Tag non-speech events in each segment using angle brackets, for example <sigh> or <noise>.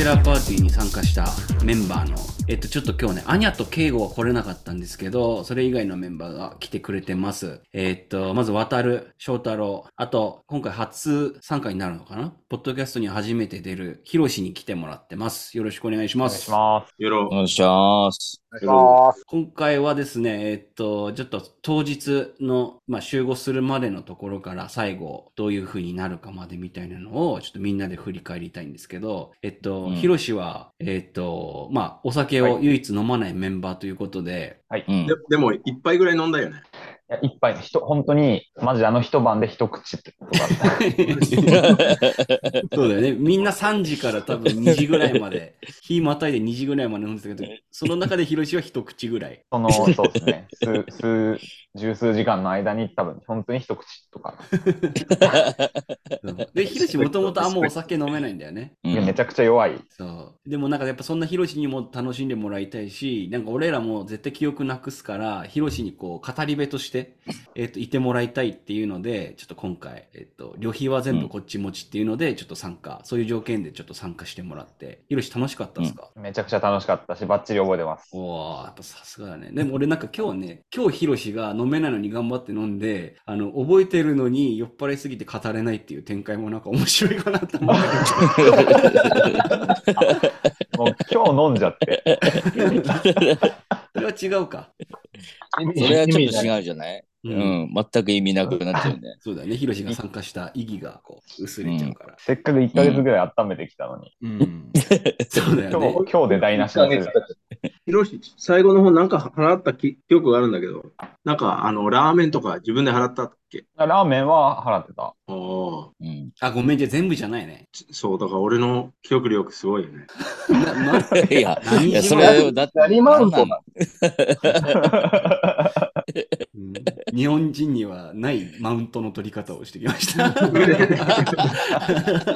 っ、と、バチェラーパーティーに参加したメンバーの、えっ、と、ちょっと今日ね、アニャとケイゴは来れなかったんですけど、それ以外のメンバーが来てくれてます。えっ、と、まず、渡る、翔太郎、あと、今回初参加になるのかな？ポッドキャストに初めて出る、ヒロシに来てもらってます。よろしくお願いしお願います。します。よろお願いします。お願いします。今回はですね、えっと、ちょっと当日の、まあ、集合するまでのところから最後、どういう風になるかまでみたいなのを、ちょっとみんなで振り返りたいんですけど、えっと、うんヒロシは、えっと、まあ、お酒を唯一飲まないメンバーということで、うんで。でも、一杯ぐらい飲んだよね。いや、一杯の人、本当に、マジであの一晩で一口ってことがあった。<laughs> そうだよね。みんな3時から多分2時ぐらいまで、<laughs> 日またいで2時ぐらいまで飲んでたけど、その中でヒロシは一口ぐらい。その、そうですね。数、数、十数時間の間に多分、本当に一口とか。<laughs> で、ヒロシもともとあんまお酒飲めないんだよね。いや、めちゃくちゃ弱い。そう。でもなんかやっぱそんなヒロシにも楽しんでもらいたいし、なんか俺らも絶対記憶なくすから、ヒロシにこう語り部として、えっ、と、いてもらいたいっていうので、ちょっと今回、えっ、と、旅費は全部こっち持ちっていうので、ちょっと参加、そういう条件でちょっと参加してもらって、ヒロシ楽しかったですか、めちゃくちゃ楽しかったし、バッチリ覚えてます。おー、やっぱさすがだね。でも俺なんか今日ね、今日ヒロシが飲めないのに頑張って飲んで、あの、覚えてるのに酔っ払いすぎて語れないっていう展開もなんか面白いかなと思って。<laughs> <laughs> もう今日飲んじゃって。<laughs> それは違うか。それはちょっと違うじゃない？うんうん。全く意味なくなっちゃうね。<laughs> そうだよね。ヒロシが参加した意義がこう薄れちゃうから。せっかく1ヶ月ぐらい温めてきたのに。うん。<laughs> そうだよね。今日、今日で台無しにする。ひろし、最後の方なんか払った記記憶があるんだけど、なんか、あの、ラーメンとか自分で払ったっけ？ラーメンは払ってた。ああ、うん。あ、ごめん、じゃあ全部じゃないね。そう、だから俺の記憶力すごいよね。<laughs> なないや、いや、そ何れ、だって、何マウントなんなうん日本人にはないマウントの取り方をしてきました。<laughs>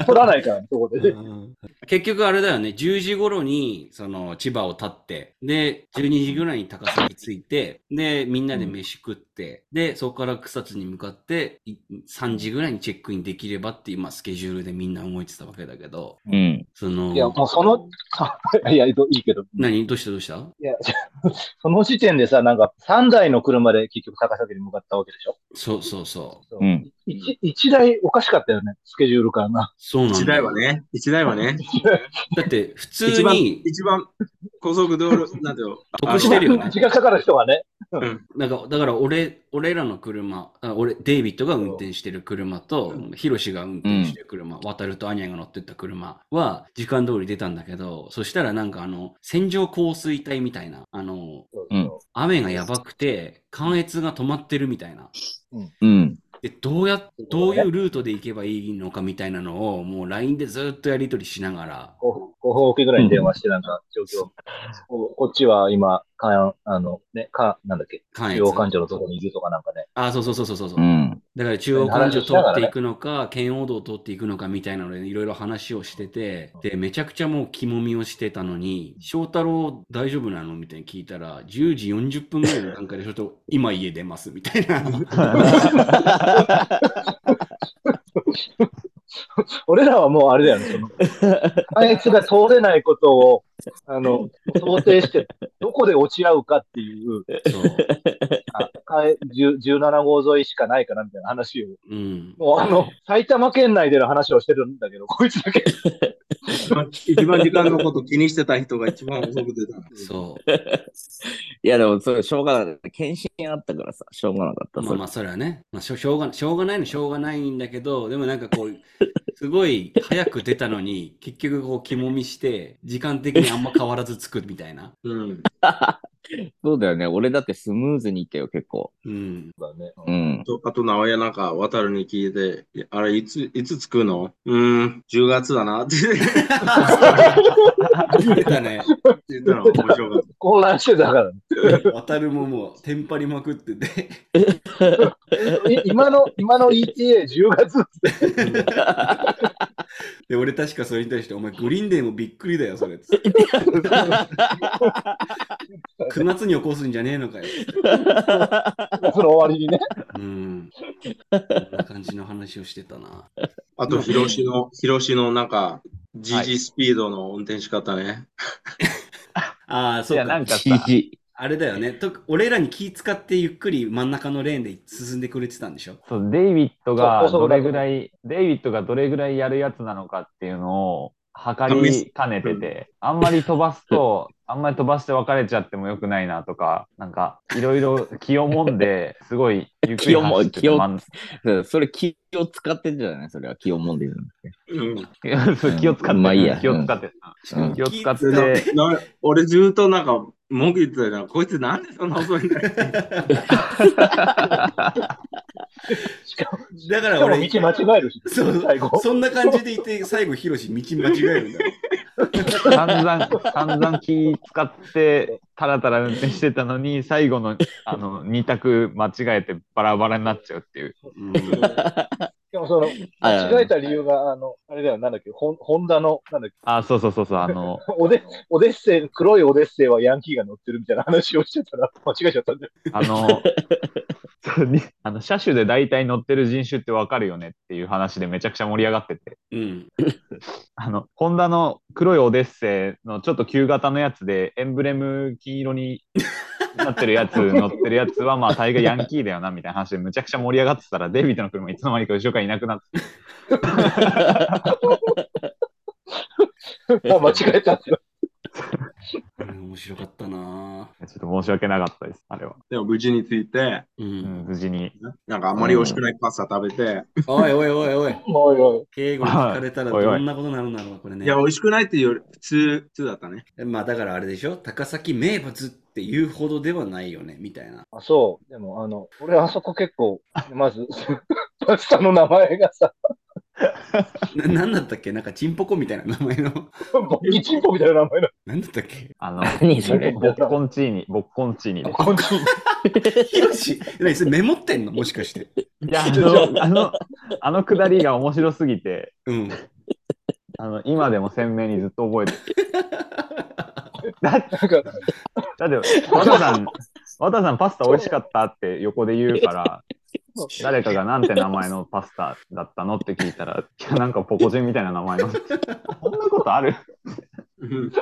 取らないから、そこで。うん結局あれだよね、10時頃にその千葉を立って、で、12時ぐらいに高崎着いて、で、みんなで飯食って、で、そこから草津に向かって、い3時ぐらいにチェックインできればっていう、まあ、スケジュールでみんな動いてたわけだけど、うん。その、いや、もうその、<laughs> いや、いいけど。何？どうした？どうした？いや、<laughs> その時点でさ、なんか3台の車で結局高崎に向かったわけでしょ？そうそうそう。そううん。一一台おかしかったよね、スケジュール感が。そうなん一台はね、一台はね、<laughs> だって、普通一番、に一番高速道路、<laughs> なんていうの、得してるよね。<laughs> 時間かかる人はね。なんか、だから俺、俺らの車、あ俺、デイビッドが運転してる車と、ヒロシが運転してる車、渡るとアニャが乗ってった車は、時間通り出たんだけど、そしたらなんかあの、線状降水帯みたいな、あの、うん雨がやばくて、関越が止まってるみたいな。うん。で、どうや、どういうルートで行けばいいのかみたいなのを、もう LINE でずっとやり取りしながら、5分おきぐらいに電話して、なんか、状況。ここっちは今、かあの、ね、か、なんだっけ、関越中央環状のとこにいるとかなんかね。あ、そうそうそうそうそうそう。うん。だから中央環状を通っていくのか、県央道を通っていくのかみたいなのでいろいろ話をしてて、で、めちゃくちゃもう肝みをしてたのに、翔太郎大丈夫なのみたいに聞いたら、10時40分ぐらいの段階でちょっと今家出ますみたいな。<laughs> 俺らはもうあれだよね、その、関越が通れないことを、あの、想定して、どこで落ち合うかっていう、そう。あ関越10 17号沿いしかないかなみたいな話を、うん。もうあの、埼玉県内での話をしてるんだけど、こいつだけ。一 <laughs> 番一番時間のこと気にしてた人が一番遅く出た。そう。いや、でも、それ、しょうがない。検診あったからさ、しょうがなかった。まあまあ、それはね、まあ、しょしょうがしょうがないのしょうがないんだけど、でもなんかこう、すごい早く出たのに、結局こう肝みして、時間的にあんま変わらず着くみたいな。うん。<laughs> <laughs> そうだよね。俺だってスムーズにいったよ、結構。うん。だね。うん。とあと、直哉なんか、渡るに聞いて、あれ、いつ、いつ着くの？うーん、10月だなって <laughs> 出たね。言ったの面白かっ混乱してたからね。渡るももう、テンパりまくってて。い今の、今の ETA10 月って。<laughs> で、俺確かそれに対して、お前グリーンデーもびっくりだよ、それ。9月に起こすんじゃねえのかよ。その終わりにね。<laughs> うん。こんな感じの話をしてたな。あと、広しの、広しのなんか、GG スピードの運転し方ね。ああ、そうか。なんかさ、GG。あれだよね。と俺らに気使ってゆっくり真ん中のレーンで進んでくれてたんでしょ？そう、デイビッドがどれぐらい、デイビッドがどれぐらいやるやつなのかっていうのを測りかねてて、あんまり飛ばすと、あんまり飛ばして別れちゃってもよくないなとか、なんか、いろいろ気をもんで、<laughs> すごいゆっくり走ってて気をも真んそうそれ気を使ってんじゃない？それは気をもんでる。うん。<laughs> そう気を使って、まあいいや気を使って、うん気を使って、な俺ずっとなんか、文句言ってたよな。こいつなんでそんな遅いんだよ。しかも、だから俺、道間違えるし、そ。そんな感じでいて、最後、ヒロシ、道間違えるんだよ。散々、散々気使って、たらたら運転してたのに、最後の、あの、二択間違えてバラバラになっちゃうっていう。うんでもその、あ間違えた理由が、あの、あれだよ、なんだっけ、ホンホンダの、なんだっけ、あ、そうそうそうそう、あの、オデオデッセイ、黒いオデッセイはヤンキーが乗ってるみたいな話をしてたら、間違えちゃったんだよ。あの、そうにあの車種で大体乗ってる人種ってわかるよねっていう話でめちゃくちゃ盛り上がってて、うん。あの、ホンダの黒いオデッセイのちょっと旧型のやつで、エンブレム金色になってるやつ、乗ってるやつは、まあ、大概ヤンキーだよな、みたいな話でむちゃくちゃ盛り上がってたら、デイビッドの車いつの間にか後ろからいなくなって、<laughs> あ間違えたんだよ。うん面白かったなちょっと申し訳なかったです、あれは。でも無事に着いて、う。うんん、無事に。なんかあんまり美味しくないパスタ食べて、おいおいおいおい。おいおい。敬語に聞かれたらおいおいどんなことになるんだろう、これねいや、。美味しくないっていうより、普通、普通だったね。まあだからあれでしょ？高崎名物っていうほどではないよね、みたいな。あ、そう。でも、あの、俺あそこ結構、まず、<laughs> パスタの名前がさ、<laughs> な、なんだったっけ？なんかチンポコみたいな名前の。ボッキチンポみたいな名前の。なんだったっけ？あの、何それ？ボッコンチーニ、ボッコンチーニです。こんにちはヒロシ、何 <laughs> それメモってんの？もしかして。いや、あの、あの、あのくだりが面白すぎて、うん。あの、今でも鮮明にずっと覚えてる。<laughs> だなんか、だって、和田さん、和田さんパスタ美味しかったって横で言うから、誰かがなんて名前のパスタだったのって聞いたら、<laughs> いや、なんかポコチンみたいな名前の。<laughs> そんなことある？うん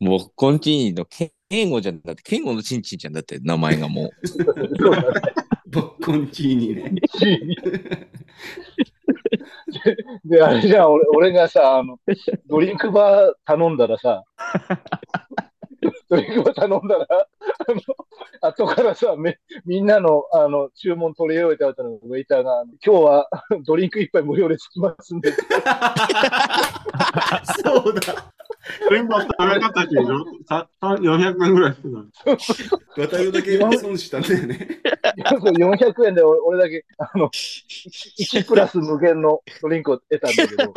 もう、コンチーニのケンゴじゃん。だって、ケンゴのチンチンじゃん。だって、名前がもう。ボッコンチーニね。<laughs> で、あれじゃん、俺俺がさ、あの、ドリンクバー頼んだらさ、ドリンクバー頼んだら、あの、後からさ、めみんなの、あの、注文取り終えた後のウェイターが、今日はドリンク一杯無料でつきますんで、<laughs> そうだ。ドリンクバー食べ方ってでしょ？ささ ?400 円ぐらいするの。渡るだけ損したんだよね。400円で俺俺だけ、あの、1プラス無限のドリンクを得たんだけど、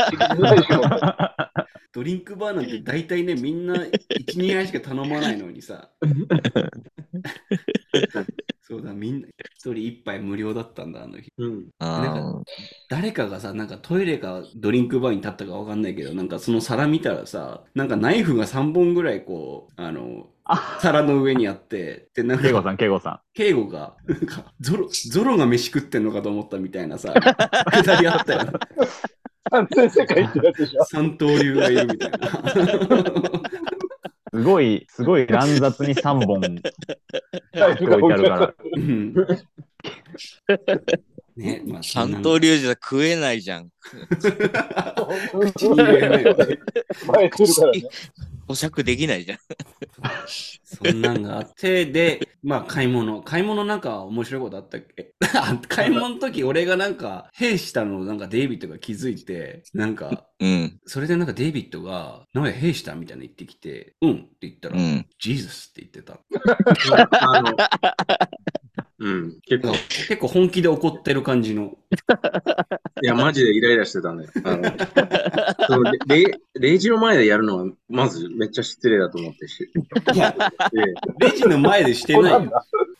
ドリンクバーなんて大体ね、みんな1、2杯しか頼まないのにさ。<laughs> そうだ、みんな1人1杯無料だったんだ、あの日。うん。あ誰かがさ、なんかトイレかドリンクバーに立ったかわかんないけど、なんかその皿見たらさ、なんかナイフが3本ぐらいこう、あの、皿の上にあって、で、なんか、ケイゴさん、ケイゴさ敬語が、なんか、ゾロ、ゾロが飯食ってんのかと思ったみたいなさ、<laughs> くだりあったよね。完全世界ってやつでしょ。三刀流がいるみたいな。ん。すごい、すごい乱雑に3本 <laughs> 置いてあるから。うんね、まあ、三刀流じゃ食えないじゃん。口に入れないよね。前えてるからね。保釈できないじゃん。そんなんがあって、で、まあ買い物。買い物なんか面白いことあったっけ？あ <laughs> 買い物の時俺がなんか、兵したのをなんかデイビッドが気づいて、なんか、うん。それでなんかデイビッドが、なんか兵したみたいな言ってきて、うんって言ったら、うん。ジーザスって言ってた。<laughs> あの、うん。結構、い結構本気で怒ってる感じの。や、マジでイライラしてたんだよ。あのそのレレレジの前でやるのは、まずめっちゃ失礼だと思ってし。いや、でレジの前でしてないよ。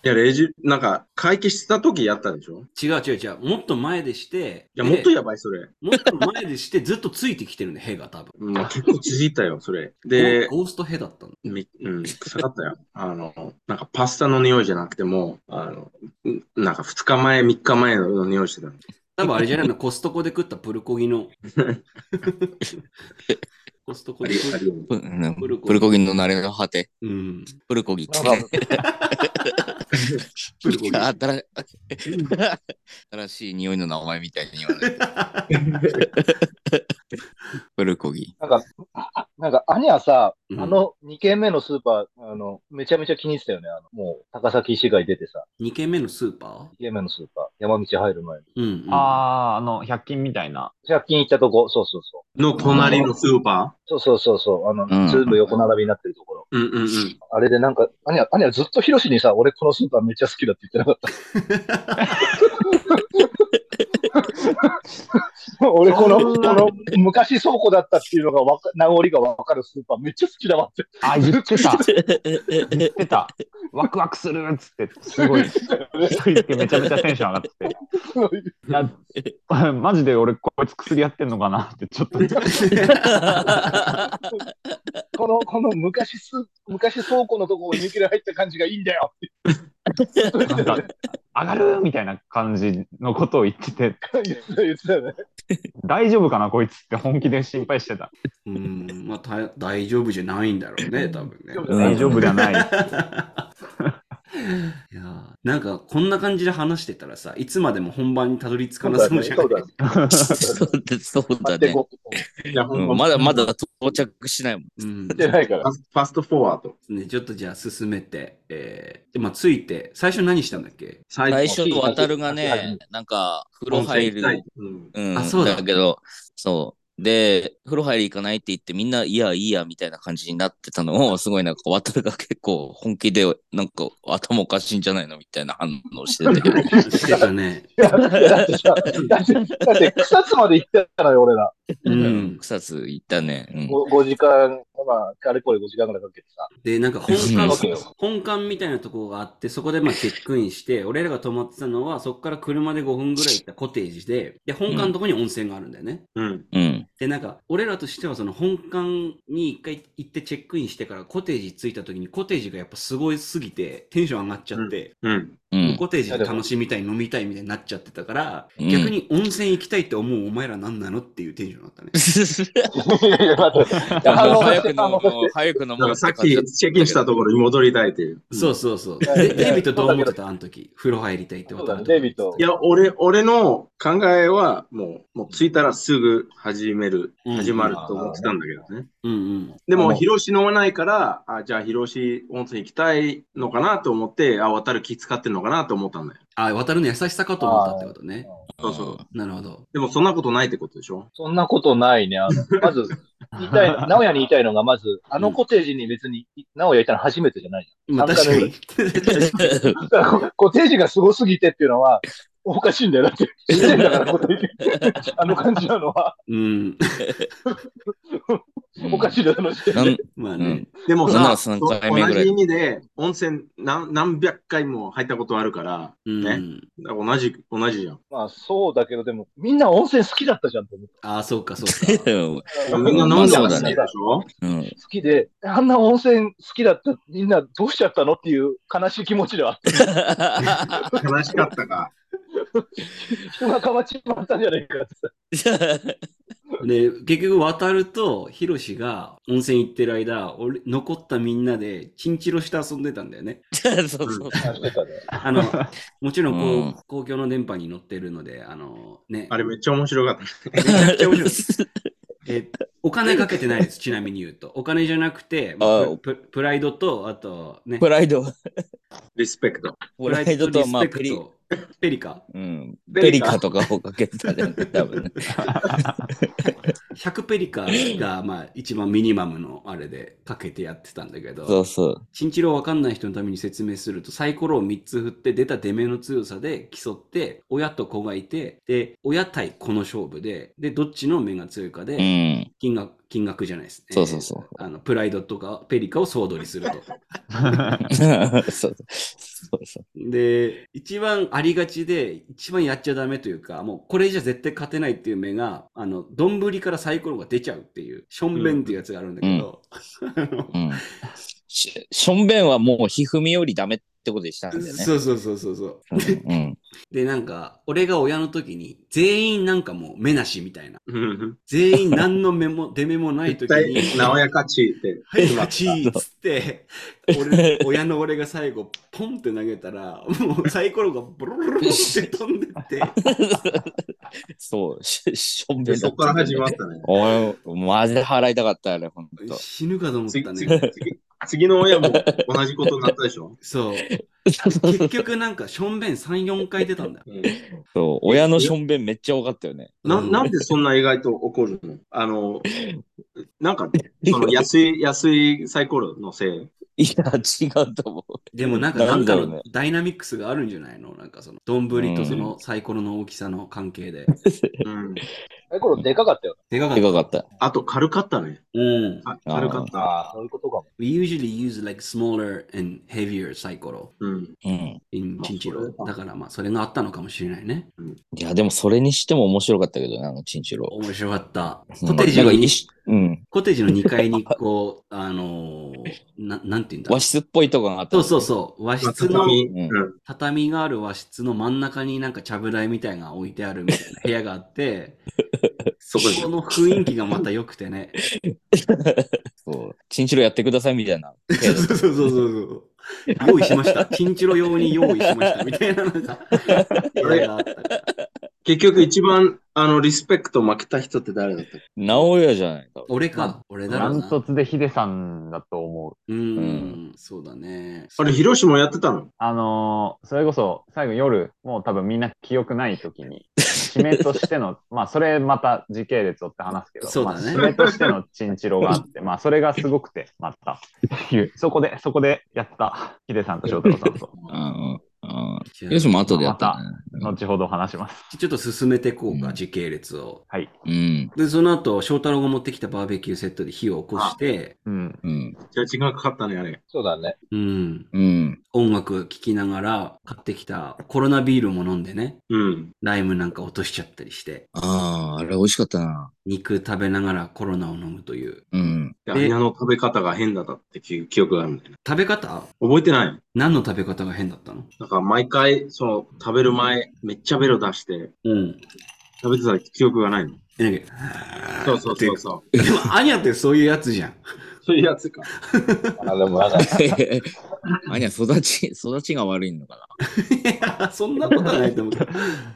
いや、レジ、なんか、会計した時やったでしょ？違う違う違う。もっと前でして、いや、でもっとやばい、それ。もっと前でして、ずっとついてきてるんで、ヘが多分。うん、結構続いたよ、それ。で、ゴーストヘだったの。みうん、臭かったよ。あの、なんかパスタの匂いじゃなくても、あの、んなんか2日前、3日前の匂いしてた。多分あれじゃないの、コストコで食ったプルコギの。<laughs> コストコでプルコギプルコギの慣れの果て。うん。プルコギ。<laughs> <laughs> プルコギ。あ新新しい匂いの名前みたいに言わないと。<laughs> プルコギ。なんか、なんか、アニャさ、うんあの2軒目のスーパー、あの、めちゃめちゃ気に入ってたよね。あの、もう、高崎市街出てさ、2軒目のスーパ2軒目のスーパー、山道入る前に。ーうん、うん。あー、あの、100均みたいな。100均行ったとこ、そうそうそう。の隣のスーパそうそうそうそう、あの、うん全部横並びになってるところ。ーうんうんうん。あれでなんか、アニャ、アニャずっとヒロシにさ、俺このスーパーめっちゃ好きだって言ってなかった？<laughs> <laughs> 俺この、この昔倉庫だったっていうのがわか、名残がわかるスーパーめっちゃ好きだわって。あ、言ってた。<laughs> 言ってた。ワクワクするっつって、すごい、一人だけめちゃめちゃテンション上がってて。いや、<laughs> マジで俺こいつ薬やってんのかなってちょっと。この、この昔す、昔倉庫のところに抜け入った感じがいいんだよって <laughs> なんか、上がるみたいな感じのことを言ってて、言ってた言ってたよね。大丈夫かなこいつって本気で心配してた。うん、まあ、た大丈夫じゃないんだろうね、多分ね。うん大丈夫ではない。<laughs> いやーなんかこんな感じで話してたらさ、いつまでも本番にたどり着かなそうじゃない？そうだね。そうだそうだね。いや、ほんまうんまだまだ到着しないもん。うん見てないからファ。ストフォワード。ね、ちょっとじゃあ進めて、えー、でまあ、ついて、最初何したんだっけ？最最初と渡るがはいね、なんか風呂入る。うんうん、あそうだだけど、そう。で、風呂入り行かないって言ってみんないやいいやみたいな感じになってたのを、すごいなんか渡るが結構本気でなんか頭おかしいんじゃないのみたいな反応してて。してたね。だって草津まで行ったのよ、俺ら。ううんん。草津行ったね。うん。5, 時間、まあ、かれこれ5時間ぐらいかけてさ。で、なんか本うん館本館みたいなところがあって、そこでまあチェックインして、俺らが泊まってたのは、そこから車で5分ぐらい行ったコテージで、で、本館のところに温泉があるんだよね。うん。うん。で、なんか、俺らとしてはその本館に一回行ってチェックインしてからコテージ着いた時にコテージがやっぱすごいすぎてテンション上がっちゃって、うん。うん。コテージで楽しみたい、飲みたいみたいになっちゃってたから、うん逆に温泉行きたいって思うお前ら何なのっていうテンションだったね。早く飲もう早く飲もうなんかさっきチェックインしたところに戻りたいっていう。そうそうそう。んでデイビッドどう思ってた？あの時。風呂入りたいってことデイビッドい。や、俺、俺の考えは、もう、もう着いたらすぐ始める、うん始まると思ってたんだけどね。うんうん。でも、広し飲まないから、あ、じゃあ広し温泉行きたいのかなと思って、あ、渡る気使ってんのかなと思ったんだよ。あ、渡るの優しさかと思ったってことね。そうそう。なるほど。でも、そんなことないってことでしょ？そんなことないね。あの、<laughs> まず、言いたい、<laughs> 直哉に言いたいのが、まず、あのコテージに別に、直哉いたの初めてじゃないまあ三回確かに。じゃん。だからコテージがすごすぎてっていうのは、おかしいんだよ。だって、だから、コテージ。あの感じなのは、うん。<laughs> おかしいだろ、まあ。でもなんなさ、同じ意味で温泉何何百回も入ったことあるから、うん。ね同じ、同じじゃん。まあ、そうだけど、でも、みんな温泉好きだったじゃんと思って。ああ、そうか、そうか。<laughs> みんな飲んだねますでしょ？うん。好きで、あんな温泉好きだったみんなどうしちゃったのっていう悲しい気持ちではあった。<laughs> 悲しかったか。人がかまっちまったんじゃないかってさ。<laughs> で、結局渡ると、ヒロシが温泉行ってる間、俺、残ったみんなで、チンチロして遊んでたんだよね。<laughs> そうそう。あの、もちろんこう、うん公共の電波に乗ってるので、あの、ね、あれめっちゃ面白かった。めちゃくちゃ面白い。えお金かけてないです、ちなみに言うと。お金じゃなくて、あプププライドと、あとね、プライド。リスペクト。プライドと、まあ、リスペペリ、ペリカうん。ペリカとかをかけてたじゃん、多分ね。<laughs> 100ペリカが、まあ、一番ミニマムのあれでかけてやってたんだけそど、うそう。チンチロわかんない人のために説明すると、サイコロを3つ振って出た出目の強さで競って、親と子がいて、で、親対子の勝負で、で、どっちの目が強いかうで、ん。金額、金額じゃないですね。そうそうそうあの、プライドとかペリカを総取りすると。そ <laughs> うそうそう。で、一番ありがちで、一番やっちゃダメというか、もうこれじゃ絶対勝てないっていう目が、あの、丼からサイコロが出ちゃうっていう、ションベンっていうやつがあるんだけど、うん。<laughs> ししょんべんはもうひふみよりダメってことでしたんだよね。そうそうそうそうそう。うんうん。<laughs> で、なんか、俺が親の時に、全員なんかもう目なしみたいな。うん全員何の目も、<laughs> 出目もない時に、直やかちって。はい、勝ちっつって、俺、親の俺が最後、ポンって投げたら、もうサイコロがブルルルルって飛んでって、そう、ししょんべでんだそこから始まったね。おい、マジで払いたかったよね、ほんと。死ぬかと思っ次たね。次の親も同じことになったでしょ？そう。結局なんか、しょんべん3、4回出たんだよ。うんそう、親のしょんべんめっちゃ多かったよね。ななんでそんな意外と起こるの？あの、なんか、その安い、<laughs> 安いサイコロのせい？いや、違うと思う。でもなんか、ななんんかだろうねのダイナミックスがあるんじゃないの？なんかその、丼とそのサイコロの大きさの関係で。うん。サイコロでかかったよ。でかかった。でかかった。あと軽かったね。うん。あ軽かった。ああ、そういうことかも。We usually use like smaller and heavier サイコロうん。うん。チンチロ。だからまあ、それがあったのかもしれないね。いや、でもそれにしても面白かったけどね、あのチンチロ。面白かった。うんコテージのうん。コテージの2階にこう、<laughs> あのーな、なんて言うんだろ和う。室っぽいとこがあった。そうそうそう。和室の、畳がある和室の真ん中になんかちゃぶ台みたいなのが置いてあるみたいな部屋があって、そこの雰囲気がまた良くてね。<laughs> そう。チンチロやってくださいみたいな。<laughs> そうそうそうそうそう。用意しました。チンチロ用に用意しました。みたいなのが、あれがあったから。結局一番、あの、リスペクト負けた人って誰だった？直屋じゃないか。俺か。俺だろうな。ダントツでヒデさんだと思う。うん、うんそうだね。あれ、ヒロシもやってたの？あのーそれこそ最後夜、もう多分みんな記憶ない時に、締めとしての、<laughs> まあそれまた時系列をって話すけど、そうだねまあ、締めとしてのチンチロがあって、<laughs> まあそれがすごくて、また、っていう、そこで、そこでやった、ヒデさんと翔太郎さんと、うんうん。よしも後でやったね。後ほど話します。ちょっと進めていこうか、うん時系列を。はい。うん。で、その後、翔太郎が持ってきたバーベキューセットで火を起こして、うん。うん。じゃあ時間かかったね、あれ。そうだね。うん、うん。音楽聴きながら買ってきたコロナビールも飲んでね、うん。ライムなんか落としちゃったりして、ああ、あれ美味しかったな。肉食べながらコロナを飲むという。うん。でアニャの食べ方が変だったって記記憶があるんだよね。食べ方？覚えてない何の食べ方が変だったの？なんか毎回、その、食べる前、めっちゃベロ出して、うん。食べてた記憶がないの？そうそうそうそう。でも、アニャってそういうやつじゃん。そういうやつか。あでもなんか、<laughs> あにゃ、育ち、育ちが悪いのかいや、そんなことはないと思うけど。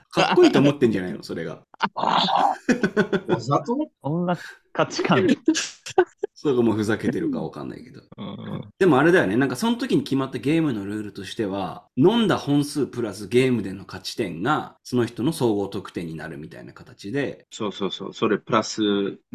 かっこいいと思ってんじゃないの？それが。わざとそんな価値観、それがもうふざけてるかわかんないけど。な。<laughs> でもあれだよね。なんかその時に決まったゲームのルールとしては、飲んだ本数プラスゲームでの勝ち点が、その人の総合得点になるみたいな形で、そうそうそう。それプラス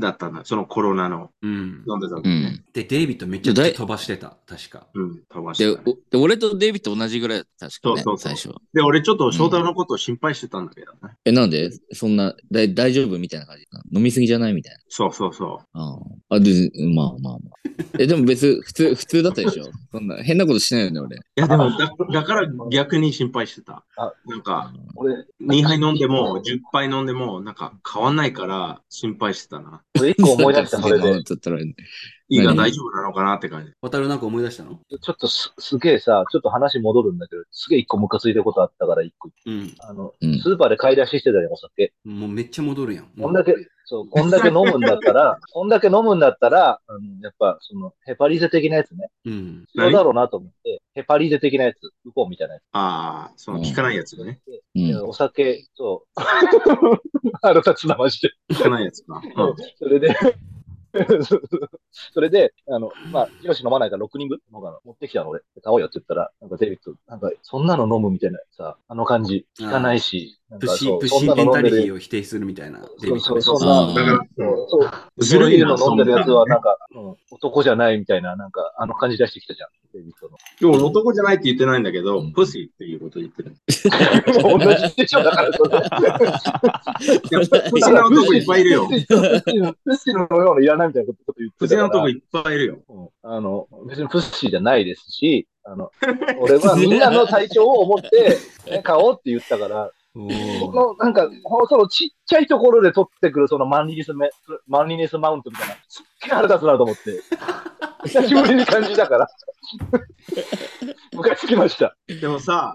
だったな。そのコロナのうん。飲んでた時ね。うん。で、デイビッドめっちゃで飛ばしてた。確か。うん。飛ばしで、てたね、おで俺とデイビッド同じぐらい確かね、そうそうそう最初。で、俺ちょっと翔太郎のことを心配してたんだけどね。え、なんで？そんな、だい大丈夫？みたいな感じ飲みすぎじゃない？みたいそうそうそな。ああ。あ、で、まあまあまあ。<laughs> え、でも別、普通、普通だったでしょ？そんな、変なことしないよね、俺。う。いや、でもだ、だから逆に心配してたあ。なんか、俺、2杯飲んでも、10杯飲んでも、なんか変わんないから心配してたな。俺一個思い出した、それで。だったら、胃が何大丈夫なのかなって感じ。渡るなんか思い出したの？ちょっとすすげえさ、ちょっと話戻るんだけど、すげえ一個ムカついたことあったから一個。うん。あの、うんスーパーで買い出ししてたじゃん、お酒。もうめっちゃ戻るやん。こんだけ、そう、こんだけ飲むんだったら、<laughs> こんだけ飲むんだったら、あの、やっぱ、その、ヘパリゼ的なやつね。うん。必要だろうなと思って、ヘパリゼ的なやつ、ウコンみたいなやつ。ああ、その効かないやつがね。うん。お酒、そう。<laughs> 腹立つな、マジで。効かないやつか。<laughs> うんそれで、それで、あの、まあ、ヒロシ飲まないから6人分飲むから持ってきたの俺。買おうよって言ったら、なんかデビッド、なんか、そんなの飲むみたいなさ、あの感じ、聞かないし、プッシプッシーメンタリティを否定するみたいな。そうそう、そうそんなの飲んでるやつは、なんか、うん、男じゃないみたいな、なんか、あの感じ出してきたじゃん、デビッドの。でも男じゃないって言ってないんだけど、プシーっていうこと言ってる。同じでしょ、だからプシな男いっぱいいるよ。プッシーのようないらないみたいなこと言ってプシな男いっぱいいるよ。うんあの、別にプッシーじゃないですし、あの、俺はみんなの体調を思って、ね、買おうって言ったから、の、なんか、そのちっちゃいところで取ってくるそのマンリネスメ、マンリネスマウントみたいな、すっげえ腹立つなと思って、<laughs> 久しぶりに感じたから、ムカつきました。でもさ、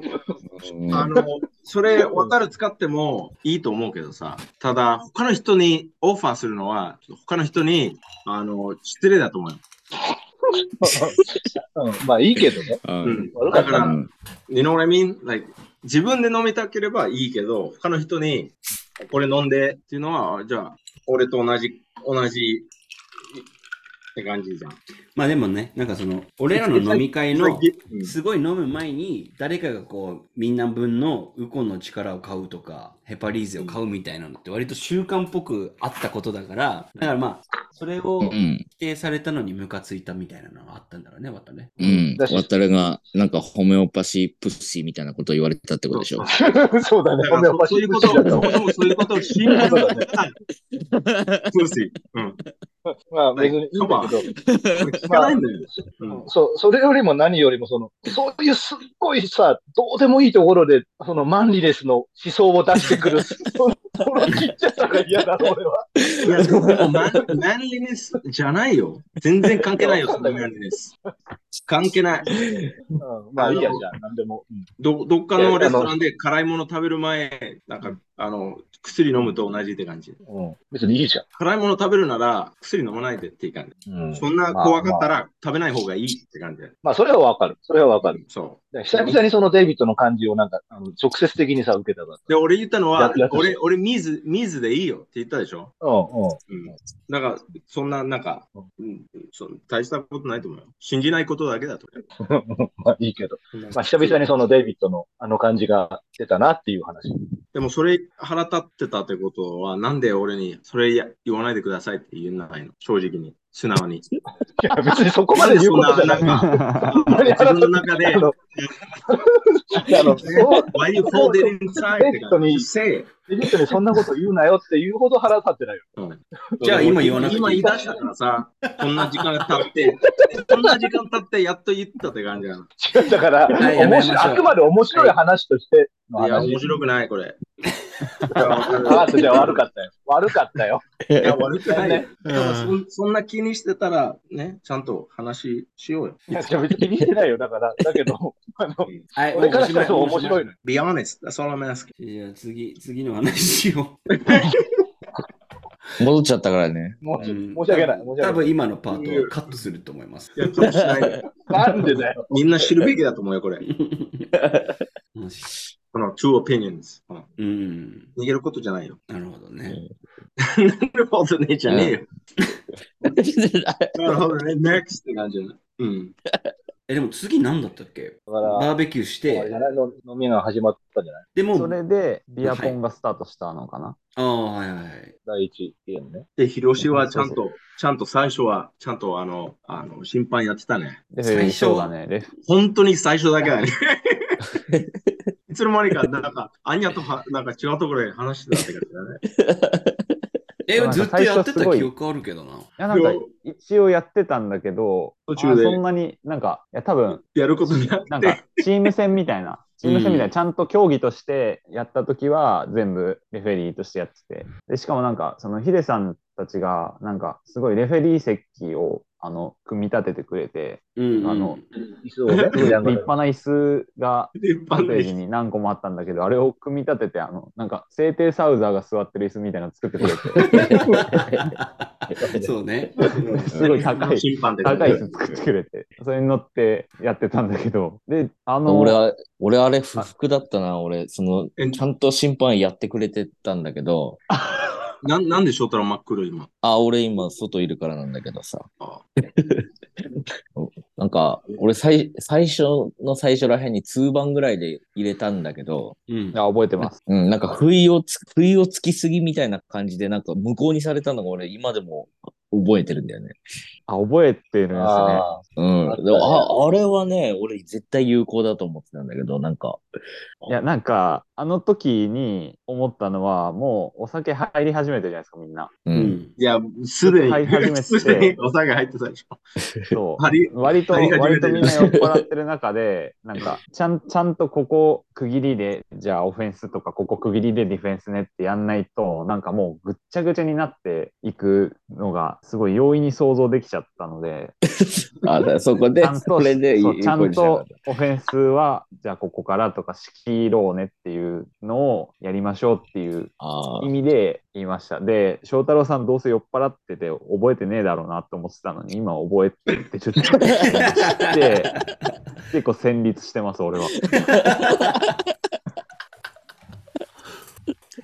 うん。あの、それ、渡る使ってもいいと思うけどさ、ただ、他の人にオファーするのは、他の人に、あの、失礼だと思うよ。<laughs> うん、まあいいけどね。ううん。だから、you know what I mean? Like, 自分で飲みたければいいけど、他の人に、これ飲んでっていうのは、じゃあ、俺と同じ、同じって感じじゃん。まあでもね、なんかその、俺らの飲み会の、<laughs> うんすごい飲む前に、誰かがこう、みんな分のウコンの力を買うとか、ヘパリーゼを買うみたいなのって割と習慣っぽくあったことだから、だからまあ、それをうん。否定されたのにムカついたみたいなのがあったんだろうね、またね。うん。だし渡るが、なんかホメオパシープッシーみたいなことを言われてたってことでしょ？<laughs> そうだね。ホメオパシーそもそもそういうことを信じることがない。プーシー。うん。<laughs> まあ別にいいんだけど、<laughs> 聞かないんだよ。うん。そう、それよりも何よりも、その、そういうすっごいさ、どうでもいいところで、そのマンリネスの思想を出してくる、<laughs> そのそのちっちゃさが嫌だ、俺は。いや、でもマンマンリネスじゃないよ。全然関係ないよ、そのマンリネス。関係ない。うん、まあいいや、じゃあ、なんでも。うんどどっかのレストランで辛いもの食べる前、なんか、あの、薬飲むと同じって感じ。うん、別にいいじゃん。辛いもの食べるなら薬飲まないでっていい感じ。うんそんな怖かったら食べない方がいいって感じ。まあ、それはわかる。それはわかる。そで久々にそのデイビッドの感じをなんか、あの直接的にさ、受けたかう。で、俺言ったのはややっ、た俺、俺、水、水でいいよって言ったでしょ？ら。うん、うん。うん。なんか、そんな、なんか、うん、そ大したことないと思うよ。信じないことだけだと思う。<laughs> まあいいけど。まあ、久々にそのデイビッドのあの感じが出たなっていう話。でもそれ腹立ってたってことは、なんで俺にそれや言わないでくださいって言えないの？正直に、素直に。<laughs> いや、別にそこまで言うことじゃない。な自分の中であ、の、そ you hold it inside? にそんなこと言うなよって言うほど腹立ってないよ。うんじゃあ今言わなくて今言い出したからさ、こんな時間経って、こんな時間経ってやっと言ったって感じなの。違う、だから、あくまで面白い話としてのいや、話。面白くない、これ。あじゃあ悪かったよ。悪かったよ。いや、悪くないよね。そんそんな気にしてたら、ね、ちゃんと話しようよ。いや、別に気にしてないよ。だから、だけど、あの、はい、俺からしたら面白いのよ。Be honest, that's all I'm asking. いや、次、次の話を。<laughs> 戻っちゃったからね。もう申うんし訳ない。多。分今のパートをカットすると思います。いや、かもしれないよ <laughs> なんでだよ。みんな知るべきだと思うよ、これ。<laughs> この two opinions。うんうん。逃げることじゃないよ。なるほどね。<laughs> なるほどね、じゃねえよ。なるほどね、next って感じだね。うん。え、でも次何だったっけ？バーベキューして、飲みが始まったんじゃない？でも、それで、ビアポンがスタートしたのかな？ああ、はいはいはい。第一ゲームね。で、広島はちゃんと、ちゃんと最初は、ちゃんとあの、あの、審判やってたね。で、最初そうだね。本当に最初だけだね。<laughs> いつの間にか、なんか、アニャとは、<laughs> なんか違うところで話してたって感じだね。え、ずっとやって最初すごいた記憶あるけどな。いや、なんか、一応やってたんだけど、途中であそんなになんか、いや、多分、やることになって。なんか、チーム戦みたいな、<laughs> チーム戦みたいな、うんちゃんと競技としてやったときは、全部レフェリーとしてやってて、で、しかもなんか、そのヒデさんたちが、なんか、すごいレフェリー席を、あの、組み立ててくれて、うん、あの、立派な椅子が、テージに何個もあったんだけど、あれを組み立てて、あの、なんか、聖帝サウザーが座ってる椅子みたいなの作ってくれて、<laughs> そうね。すごい高い、審判で。高い椅子作ってくれて、それに乗ってやってたんだけど、で、あの、俺は、俺あれ不服だったな。俺、そのえ、ちゃんと審判やってくれてたんだけど、<laughs> なんなんで翔太郎真っ黒今。あ、俺今外いるからなんだけどさ。あ <laughs> なんか、俺最最初の最初らへんに2番ぐらいで入れたんだけど、うん。あ覚えてます。うん、なんか不意をつ、不意をつきすぎみたいな感じで、なんか無効にされたのが俺今でも覚えてるんだよね。あ、覚えてるんですね。あうん。あああれはね、俺絶対有効だと思ってたんだけど、なんか、いや、なんか、あの時に思ったのは、もうお酒入り始めてるじゃないですか、みんな。う。うんん。いや、すで入り始めに、てすでにお酒入ってたでしょ。そう。割と、割とみんな酔っ払ってる中で、なんか、ちゃん、ちゃんとここ区切りで、じゃあオフェンスとか、ここ区切りでディフェンスねってやんないと、なんかもうぐっちゃぐちゃになっていくのが、すごい容易に想像できちゃったので、<laughs> あ、そこでちゃん、そと、オフェンスは、じゃあここからとか仕切ろうねっていうのをやりましょうっていう意味で言いました。で、翔太郎さんどうせ酔っ払ってて覚えてねえだろうなと思ってたのに、今覚えてってちょっと知って、<laughs> 結構戦慄してます、俺は。<laughs>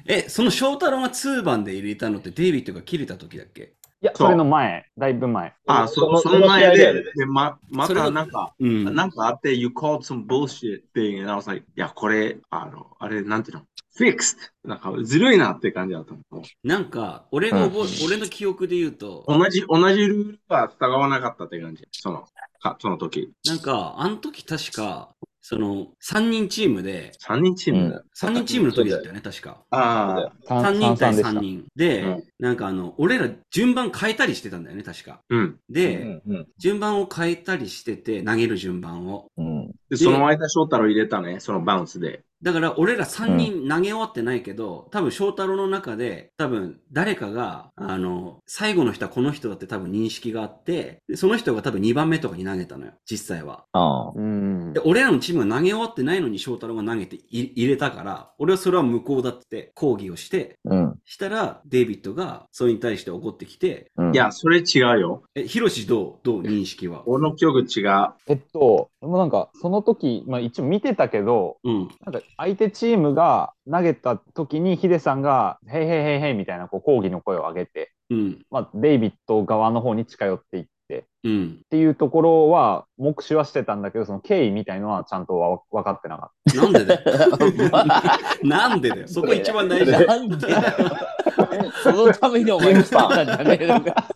え、その翔太郎が2番で入れたのってデイビッドが切れた時だっけ？いや、それの前、だいぶ前。あ、そそそのの前ででままたなんか、うん。なんかあって、you called some bullshit thing, and I was like, いや、これ、あの、あれ、なんていうの ?fixed! なんか、ずるいなって感じだったの。なんか、俺が覚え、俺の記憶で言うと、同じ、同じルールは従わなかったって感じ。その、かその時。なんか、あの時確か、その、3人チームで、3人チームだよ。3人チームの時だったよね、確か。ああ、3人対でした3。人。で、うんなんかあの、俺ら順番変えたりしてたんだよね、確か。うん。うで、んうん順番を変えたりしてて、投げる順番を。うん。で、その間、翔太郎入れたね、そのバウンスで。だから俺ら3人投げ終わってないけど、多分翔太郎の中で、多分誰かが、あの、最後の人はこの人だって多分認識があって、でその人が多分2番目とかに投げたのよ、実際は。ああ。うんで、。俺らのチームが投げ終わってないのに翔太郎が投げてい入れたから、俺はそれは無効だって抗議をして、うん。したら、デイビッドがそれに対して怒ってきて、うん。いや、それ違うよ。え、ヒロシどうどう認識は？俺の記憶違う。えっと、もうなんか、その時、まあ一応見てたけど、うん。なんか相手チームが投げた時にヒデさんが、へいへいへいへいみたいなこう抗議の声を上げて、うん。まあ、デイビッド側の方に近寄っていって、うん。っていうところは目視はしてたんだけど、その経緯みたいのはちゃんとわ分かってなかっなんでだよ。<laughs> なんでだよ。そこ一番大事だよ。なんでだよ。そのためにお前来たんじゃねえのか。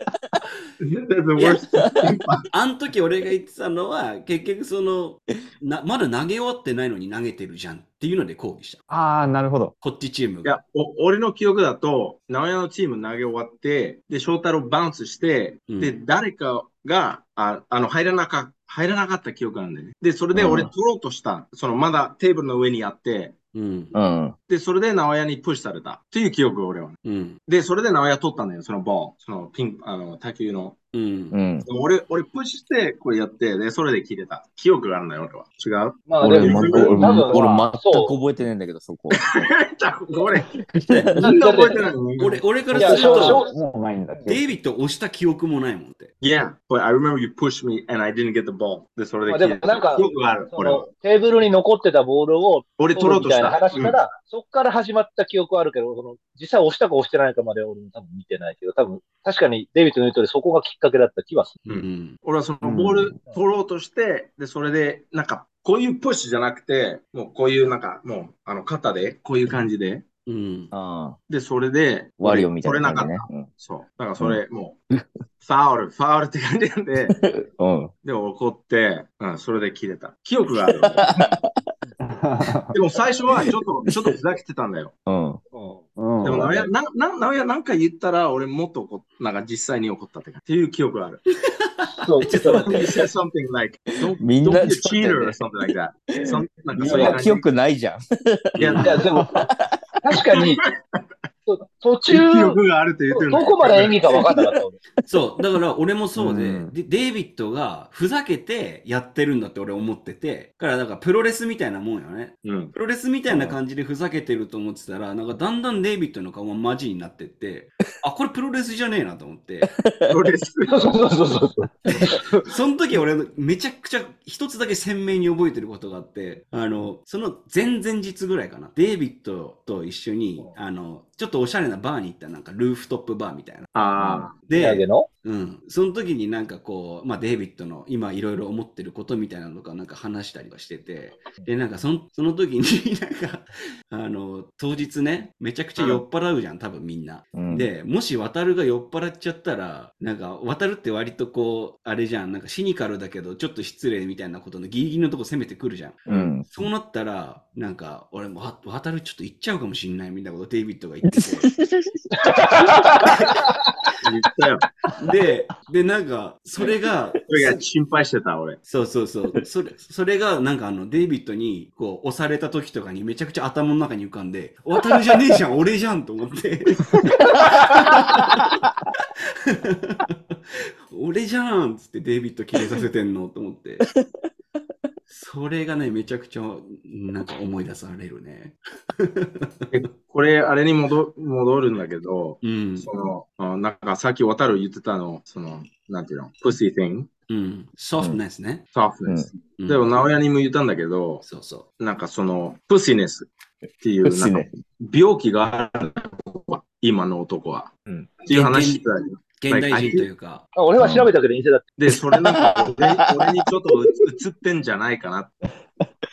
あん時俺が言ってたのは、結局その、な、まだ投げ終わってないのに投げてるじゃんっていうので抗議した。た。ああ、なるほど。こっちチームが。いや、お俺の記憶だと、直屋のチーム投げ終わって、で、翔太郎バウンスして、うんで、誰かが、ああの、入らなか、入らなかった記憶なんだよね。で、それでうん俺取ろうとした。その、まだテーブルの上にあって、うん。うん。で、それで直屋にプッシュされた。っていう記憶、俺は。うん。で、それで直屋取ったんだよ、そのボール。そのピン、あの、卓球の。うん。俺、俺プッシュして、これやって、で、それで切れた。記憶があるんだよ、俺は。違う？俺、まあでも、ま俺、俺まあ全く覚えてねえんだけど、そこ。じゃあ、これ、<laughs> みんな覚えてないの俺、俺からすると。デイビッドを押した記憶もないもんって。Yeah, but I remember you pushed me and I didn't get the ball. で、それでまあ。でもなんかこれ。テーブルに残ってたボールを俺取ろうとした。みたいな話うんから、そっから始まった記憶はあるけど、その実際押したか押してないかまでは俺も多分見てないけど、多分確かにデイビッドの言う通りそこがきっかけだった気はする。ううんん。俺はそのボール取ろうとして、で、それで、なんか、こういうプッシュじゃなくて、もうこういうなんか、もう、あの、肩で、こういう感じで、うん。ああ。で、それで、ワリオみたい取れなかった。な感じね。そう。だからそれ、もう、ファウル、ファウルって感じなんで、<laughs> うん。で、怒って、うん、それで切れた。記憶がある。<laughs> でも最初はちょっと、ちょっとふざけてたんだよ。うん。うんでも、直屋、な、な、直屋なんか言ったら、俺もっと怒っなんか実際に怒ったってかっていう記憶がある。そう、ちょっと待って He said something like, don't, みんな don't be a cheater or something like that. Some, なんかみんそういう感じな記憶ないじゃん。いや、いや、でも、確かに、途中、記憶があるって言ってるどこまで演技か分かんなかった、俺。そう。だから俺もそうで、うんで、デイビッドがふざけてやってるんだって俺思ってて、だからだからプロレスみたいなもんよね。うん。プロレスみたいな感じでふざけてると思ってたら、なんかだんだんデイビッドの顔がマジになってって、<laughs> あ、これプロレスじゃねえなと思って、プロレス。そうそうそうそうそう。<laughs> その時俺めちゃくちゃ一つだけ鮮明に覚えてることがあって、あの、その前々日ぐらいかな、デイビッドと一緒に、あの、ちょっとおしゃれなバーに行った、なんかルーフトップバーみたいな。ああ、で、うん。その時になんかこう、まあデイビッドの今いろいろ思ってることみたいなのとかなんか話したりはしてて、で、なんかそのその時になんか、<laughs> あの、当日ね、めちゃくちゃ酔っ払うじゃん、多分みんな。うん、で、もし渡るが酔っ払っちゃったら、なんか渡るって割とこう、あれじゃん、なんかシニカルだけどちょっと失礼みたいなことのギリギリのとこ攻めてくるじゃん。うん。そうなったら、なんか、俺もわ渡るちょっと行っちゃうかもしんないみたいなことデイビッドが言ってて。<laughs> 言ったよ。で、で、なんか、それが、それが心配してた、俺。そうそうそう。それ、それが、なんかあの、デイビッドに、こう、押された時とかにめちゃくちゃ頭の中に浮かんで、渡るじゃねえじゃん、俺じゃんと思って。<laughs> 俺じゃんっつってデイビッド切れさせてんの？と思って。それがね、めちゃくちゃ、なんか思い出されるね。えこれ、あれに戻戻るんだけど、うん。その、あなんかさっき渡る言ってたの、その、なんていうの、pussy thing, うん。ソフトネスね。softness。うんでも、直哉にも言ったんだけど、そうそなんかその、pussiness っていう、なんか病気があるんだよ今の男は。うんっていう話。う。現代人というか。あ俺は調べたけど、陰性だって。で、それなんか俺、俺にちょっと映ってんじゃないかなって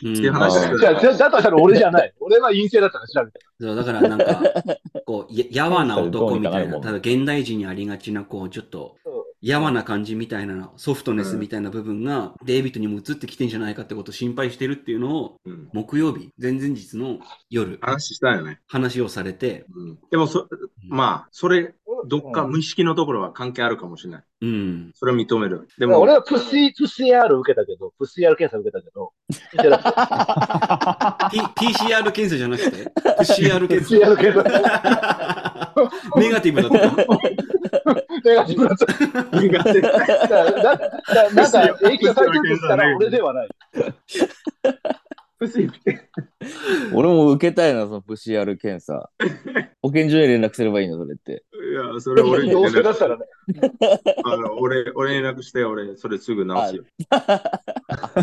うんいう話してじゃあ、た。じゃあだとしたら俺じゃない。<laughs> 俺は陰性だったから調べた。そう、だからなんか、こう、や、やわな男みたいな、ただ現代人にありがちな、こう、ちょっと、やわな感じみたいな、ソフトネスみたいな部分が、デイビッドにも移ってきてんじゃないかってことを心配してるっていうのを、うん木曜日、前々日の夜、話したよね。話をされて、うんでもそ、まあ、それ、どっか無意識のところは関係あるかもしれない。うん。それを認める。でも、俺はプッシー、プッシー R 受けたけど、プッシー R 検査受けたけど、<laughs> PCR 検査じゃなくて、PCR 検 PCR 査。検査。<laughs> <laughs> ネガティブだった。ネガティブだった。苦手だからだだなんか、影響されてるとしたら俺ではない。俺も受けたいな、その PCR 検査。保健所に連絡すればいいの、それって。いや、それ俺に <laughs> どう連絡せだったらね。<laughs> あの俺、俺に連絡して、俺、それすぐ直すよ。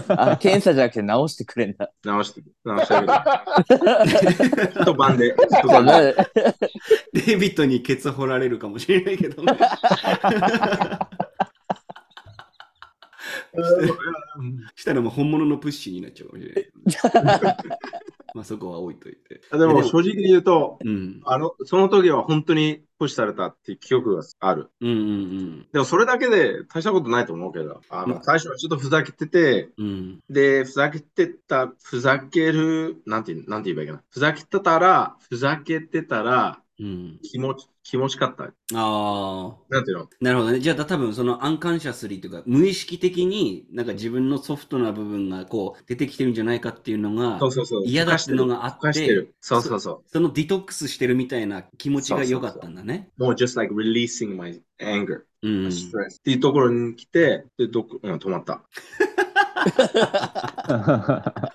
あ、検査じゃなくて直してくれんだ。直して、直してあげる。<laughs> 一晩で、一晩で。なデイビッドにケツ掘られるかもしれないけどね。したらもう本物のプッシーになっちゃうかもしれない。<laughs> まあそこは置いといて。でも、正直に言うと、うん。あの、その時は本当にプッシュされたっていう記憶がある。うんうんでも、それだけで大したことないと思うけど、あの、最初はちょっとふざけてて、うん。うん。で、ふざけてた、ふざける、なんて、なんて言えばいいかな。ふざけてたら、ふざけてたら、うん。気持ち、気持ちかった。ああ。なんていうの？なるほどね。じゃあ多分そのアンカンシャスリーというか、無意識的になんか自分のソフトな部分がこう出てきてるんじゃないかっていうのがそうそうそう。嫌だっていうのがあってふかしてる。そうそうそそのディトックスしてるみたいな気持ちが良かったんだね。う。もう just like releasing my anger, うん my。stress、っていうところに来て、で、どこ、うん、止まった。<laughs>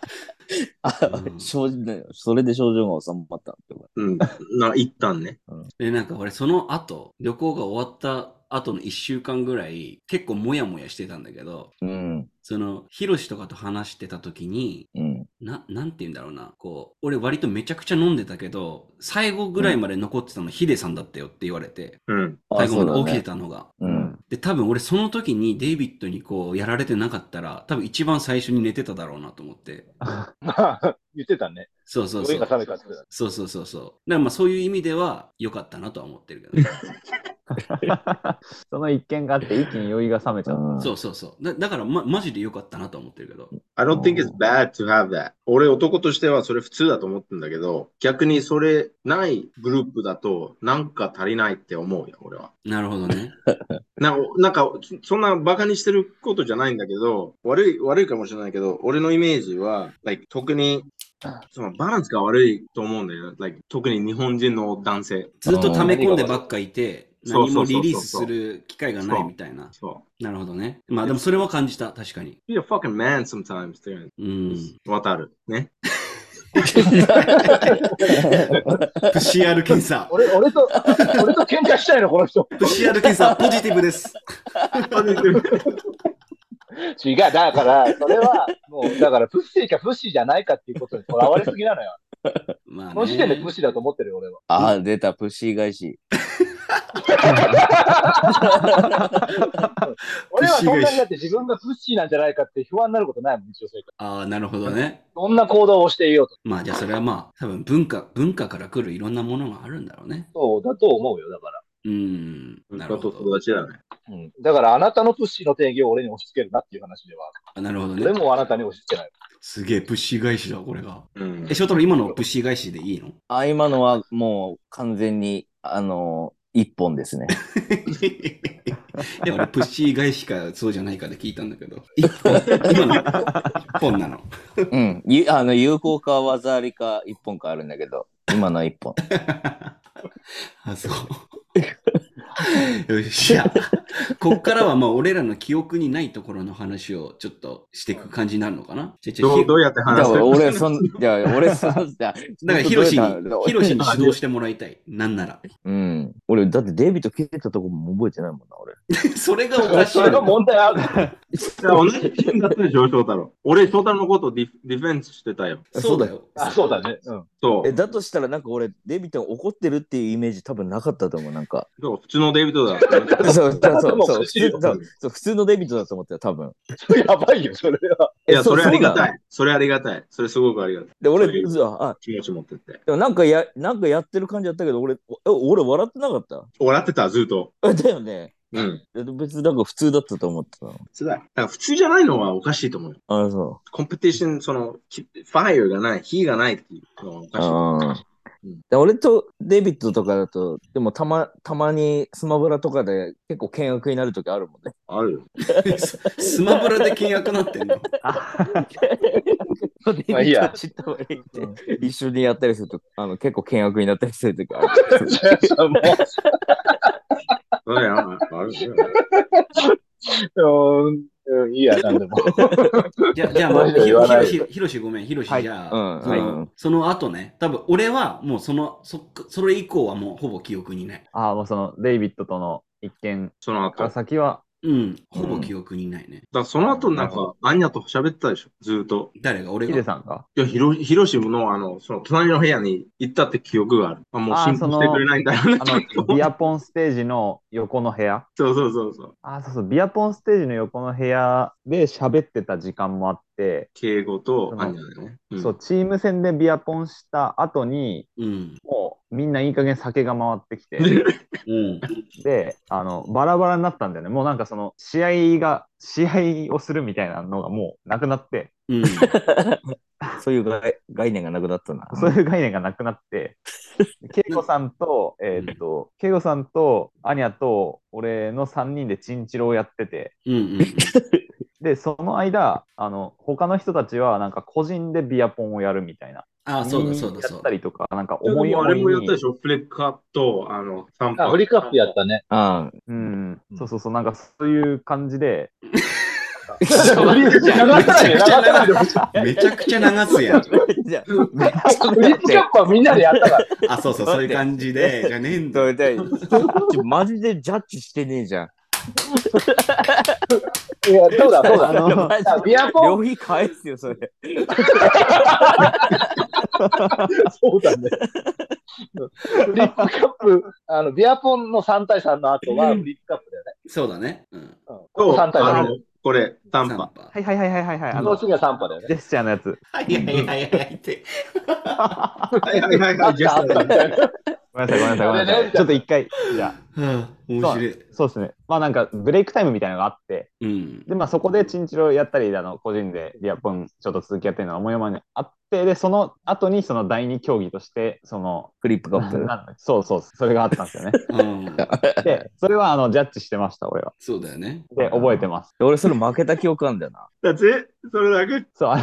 あうん症状それで症状が収まったってことうん。な、一旦ね。で、なんか俺その後、旅行が終わった後の一週間ぐらい結構モヤモヤしてたんだけど、うん。その、ヒロシとかと話してた時に、うん。な、なんて言うんだろうな。こう、俺割とめちゃくちゃ飲んでたけど、最後ぐらいまで残ってたのヒデさんだったよって言われて、うん。最後まで起きててたのが。うん。で、多分俺その時にデイビッドにこうやられてなかったら、多分一番最初に寝てただろうなと思って。<laughs> 言ってたね。そうそうそう酔いが。冷めたって。そうそうそうそう。だからまあそういう意味では良かったなとは思ってるけど。<laughs> その一件があって一気に酔いが冷めちゃった。そうそうそう。だだからま、マジで良かったなとは思ってるけど。I don't think it's bad to have that. 俺男としてはそれ普通だと思ってんだけど、逆にそれないグループだとなんか足りないって思うよ、俺は。なるほどね。<laughs> ななんか、そんなバカにしてることじゃないんだけど、悪い、悪いかもしれないけど、俺のイメージは、like, 特に、そのバランスが悪いと思うんだよ。like, 特に日本人の男性。ずっと溜め込んでばっかいて、何もリリースする機会がないみたいな。そなるほどね。まあでもそれは感じた、確かに。う。Be a fucking man sometimes. うん。渡る。ね。<laughs> PCR 検査。俺、俺と、俺と喧嘩したいの、この人。<laughs> PCR 検査、ポジティブです。<laughs> 違う、だから、それは、もう、だから、プッシーかプッシーじゃないかっていうことにとらわれすぎなのよ。まあ、ね。この時点でプッシーだと思ってるよ、俺は。ああ、出た、プッシー返し。<laughs> 俺はそんなにだって自分がプッシーなんじゃないかって不安になることないもん、日常生活。ああ、なるほどね。どんな行動をしていようと。まあじゃあそれはまあ、多分文化、文化から来るいろんなものがあるんだろうね。そうだと思うよ、だから。うん。なるほとど。友達だね。うん。だからあなたのプッシーの定義を俺に押し付けるなっていう話ではああなるほどる。俺ね。もあなたに押し付けない。すげえプッシー返しだ、これが。うんえ、。翔太郎、今のプッシー返しでいいの？あ、今のはもう完全に、あの、一本ですね。<laughs> いや、俺、プッシー返しかそうじゃないかで聞いたんだけど。一本、今の一本なの。うん。ゆあの、有効か技ありか一本かあるんだけど、今の一本。<laughs> あ、そう。よし、ゃ、こっからはまあ、俺らの記憶にないところの話をちょっとしていく感じになるのかな？どうどうやって話す俺、そん、じゃあ俺、そん、じゃあだから、ヒロシに、ヒロシに俺指導してもらいたい。なんなら。うん。俺、だってデイビッド切れたとこも覚えてないもんな、俺。<laughs> それがおかしいそれがの。問題ある。じゃあ同じチームだったでしょ、翔太郎。俺、翔太郎のことディフディフェンスしてたよ。そうだよ。あ、そうだね。うん。そうえ、。だとしたらなんか俺、デイビッドが怒ってるっていうイメージ多分なかったと思う、なんか。そう普通のデイビッドだ。<laughs> そう、そう、そう、もうそう、普通そうそう普通のデイビッドだと思ったよ、多分。やばいよ、それは。いや、それありがたい。い。それありがたい。それすごくありがたい。で、俺そうい、うそうあ、気持ち持ってって。でもなんかや、なんかやってる感じだったけど、俺、お俺笑ってなかった？笑ってた、ずっと。えだよね。うん。え別になんか普通だったと思ってたの？普通だ。だから普通じゃないのはおかしいと思うよ。あ、そコンペティション、その、きファイアがない、火がないっていうのはおう。かしい。で俺とデイビッドとかだと、でもたま、たまにスマブラとかで結構険悪になるときあるもんね。あるよ。ス <laughs> スマブラで契約なってんの？まあいいや知った方がいいって一緒にやったりすると、あの結構険悪になったりするときある。<laughs> もうそれはあるよ。<laughs> うんうん、いいや、なんでも。<laughs> じゃあ、じゃあ、まあ、ひろし、ひろしごめん、ひろし、はいじゃあ、うんそのうんその後ね、多分俺はもうその、そっかそれ以降はもうほぼ記憶にない。ああ、もうそのデイビッドとの一見その後。先は、うん、ほぼ記憶にないね。らその後なんか、アンニャと喋ってたでしょ、ずーっと。誰が？俺ヒデがさんかいや、ヒロヒロシの、あの、その隣の部屋に行ったって記憶がある。あもう進歩してくれないんだよね。あの、ビアポンステージの横の部屋？<laughs> そうそうそうそう。ああ、そうそう、ビアポンステージの横の部屋で喋ってた時間もあって、敬語とアンニャだよね。うんそう、チーム戦でビアポンした後に、うん。もうみんないい加減酒が回ってきて、うん。で、あの、バラバラになったんだよね。もうなんかその、試合が、試合をするみたいなのがもうなくなって、うん。<laughs> そういう概概念がなくなったな。そういう概念がなくなって、ケイコさんと、えーっと、ケイコさんと、アニャと、俺の3人でチンチロをやってて、うん。うん。で、その間、あの、他の人たちは、なんか個人でビアポンをやるみたいな。あ、そうだそうだやそうだ。ったりとか、なんかでも思いあれもやったでし。ょ、フレックカップと、あの、サンフリーカップやったね。あうん、そうそうそう、なんかそういう感じで。めちゃくちゃ流すやん。フリーカップはみんなでやったから。あ、そうそう、そういう感じで、じゃねえんだ。マジでジャッジしてねえじゃん。いや、そうだ、そうだ？あのビアポン両費返すよ、それ。そうだね。フリップカップ、あの、ビアポンの3対3の後はフリップカップだよね。そうだね。うん。うん、と、3対3。あの、これ、タンパ。サンパ。はいはいはいはいはいはい、あの、その次は3波だよね。ジェスチャーのやつ。はいはいはいはいって。<laughs> はいはいはいはい、ジェスチャーだねごめんなさい、ごめんなさい、ごめんなさい。ちょっと一回、じゃあ、面白い。そうですね。まあなんか、ブレイクタイムみたいなのがあって、うん。で、まあそこでチンチロやったり、あの、個人でビアポンちょっと続きやってるのが思い思いにあって、で、その後にその第二競技として、その、フリップカップ。そうそう、それがあったんですよね。<laughs> うん。で、それはあの、ジャッジしてました、俺は。そうだよね。で、覚えてます。俺、それ負けた記憶あんだよな。だって、それだけ。そう、あ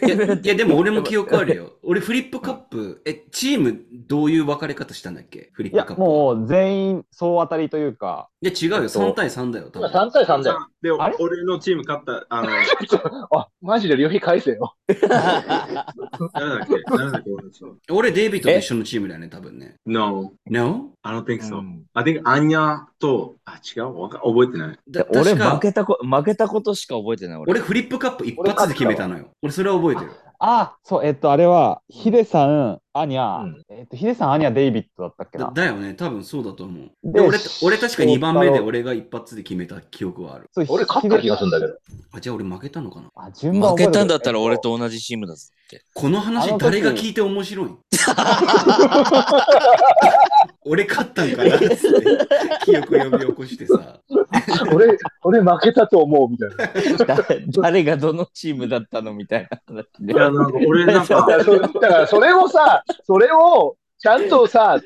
れ、いや、いやでも俺も記憶あるよ。俺フリップカップ、え、チームどういう分かれ方したんだっけ？フリッいやプカッ、プは。もう全員総当たりというか、いや、違うよ。えっと3対3だよ。多今分3対3だよ。で、あれ？俺のチーム勝った、あの、<laughs> あ、マジで旅費返せよ。誰だっけ？誰だっけ？俺のチーム俺、デイビッドと一緒のチームだよね、多分ね。No, No? I don't think so.、うん I think アンニャと、あ、違う？わか覚えてない。だ俺負けたこ、負けたことしか覚えてない。俺俺フリップカップ一発で決めたのよ。俺それは覚えてる。あ、そう、えっと、あれは、ヒデさん、アニャ、うんえっ、と、ヒデさん、アニャ、デイビッドだったっけな？だだよね、多分そうだと思う。でで俺俺確か2番目で俺が一発で決めた記憶はある。そう俺勝った気がするんだけど。あ、じゃあ俺負けたのかな？あ、順番負けたんだったら俺覚と同じチームだぞって。この話誰が聞いて面白い？<laughs> 俺勝ったんかな？って記憶呼び起こしてさ。俺、俺負けたと思うみたいな。<laughs> だ誰がどのチームだったの？みたいな話でい。や、なんか俺なんか、<laughs> だからそれをさ、それをちゃんとさ、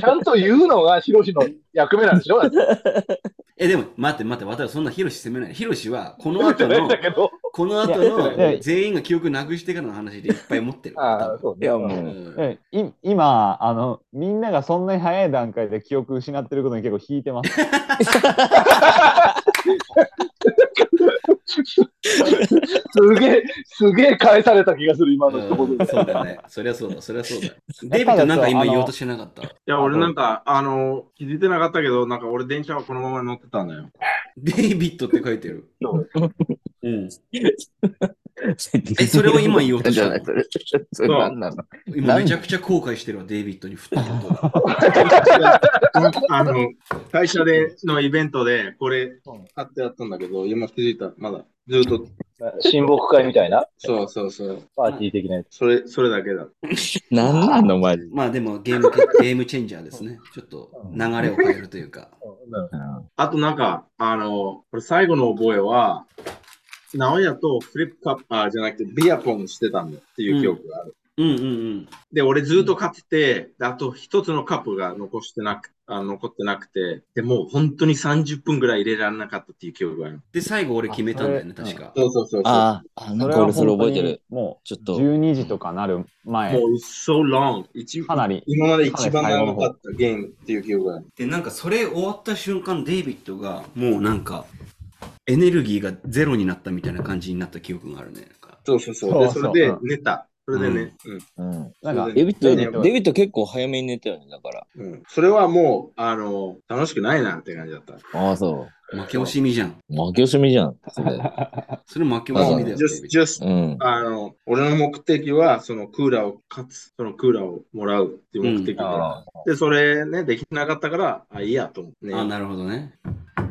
ちゃんと言うのがヒロシの役目なんでしょ？<laughs> え、でも待って待って、私はそんなヒロシ責めない。ヒロシはこの後のだ、<laughs> けど。この後の全員が記憶なくしてからの話でいっぱい持ってる。<laughs> ああ、そうね。いやもううんえい今あの、みんながそんなに早い段階で記憶失ってることに結構引いてます。すげえ、すげえ返された気がする、今の一うん言で。そうだね。そりゃそうだ、そりゃそうだ。デイビッドなんか今言おうとしてなかった？いや、俺なんか、あの、気づいてなかったけど、なんか俺電車はこのまま乗ってたんだよ。デイビッドって書いてる。うん。えそれを今言おうとしたの？それそれ何なの今めちゃくちゃ後悔してるわ、デイビッドに振ったこと。<laughs> あの、会社でのイベントでこれ買ってやったんだけど、今気づいた。まだずっと、親睦会みたいな、そうそうそう。パーティー的なやつ。それ、それだけだ。<laughs> 何なのマジまあでもゲーム <laughs> ゲームチェンジャーですね。ちょっと流れを変えるというか。あとなんか、あの、これ最後の覚えは、直哉とフリップカップ、あ、じゃなくてビアポンしてたんだっていう記憶がある。うんうんうん。で、俺ずっと勝ってて、であと一つのカップが残してなく、あ残ってなくて、でもう本当に30分ぐらい入れられなかったっていう記憶がある。で、最後俺決めたんだよね、確か。そうそうそうそう。ああ、あなんか俺それ覚えてる。もうちょっと。12時とかなる前、もう、so long。一かなり今まで一番長かったゲームっていう記憶がある。で、なんかそれ終わった瞬間、デイビッドがもうなんか、エネルギーがゼロになったみたいな感じになった記憶があるね。そうそうそう。で、そうそうそれでうん寝た。それでね、うん。うんなんかデビット、ねデビット結構早めに寝たよね、だから。うん。それはもう、あの、楽しくないなって感じだった。ああ、そ負け惜しみじゃん。う。負け惜しみじゃん。それ <laughs> それ負け惜しみだよ、うん。あの、俺の目的は、そのクーラーを勝つ、そのクーラーをもらうっていう目的で、あで、それね、できなかったから、あ、いいやと思ってね。あ、なるほどね。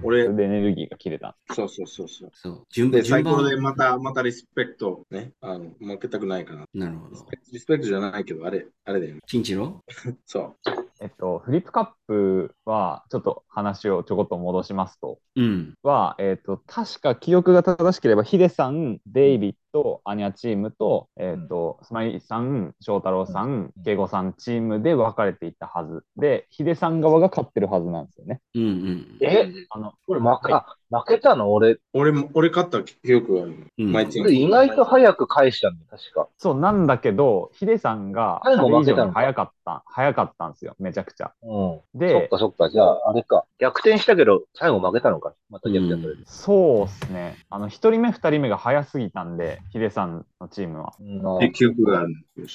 俺エネルギーが切れた。そうそうそうそう。そう。順で、最高でまた、またリスペクト、ね、あの、負けたくないかな。なるほど。リスペクトじゃないけど、あれ、あれだよね。チンチロ？<laughs> そえっと、フリップカップは、ちょっと話をちょこっと戻しますと、うん。は、えっと、確か記憶が正しければ、ヒデさん、デイビッド、アニャチームと、えっと、スマイさん、翔太郎さん、ケイゴさんチームで分かれていったはず。で、ヒデさん側が勝ってるはずなんですよね。うんうん。え、あの、これ負け、あ負けたの俺、う。俺も、俺勝った記憶があるの。うん意外と早く返したんだよ、確か。そうなんだけど、ヒデさんが、最後負けたの？早かった、早かったんですよ、めちゃくちゃ。うん。そっで、かそっか。じゃあ、あれか。逆転したけど、最後負けたのか。また逆転される。そうですね。あの、一人目、二人目が早すぎたんで、ヒデさんのチームは。うんっていう記憶があるんうん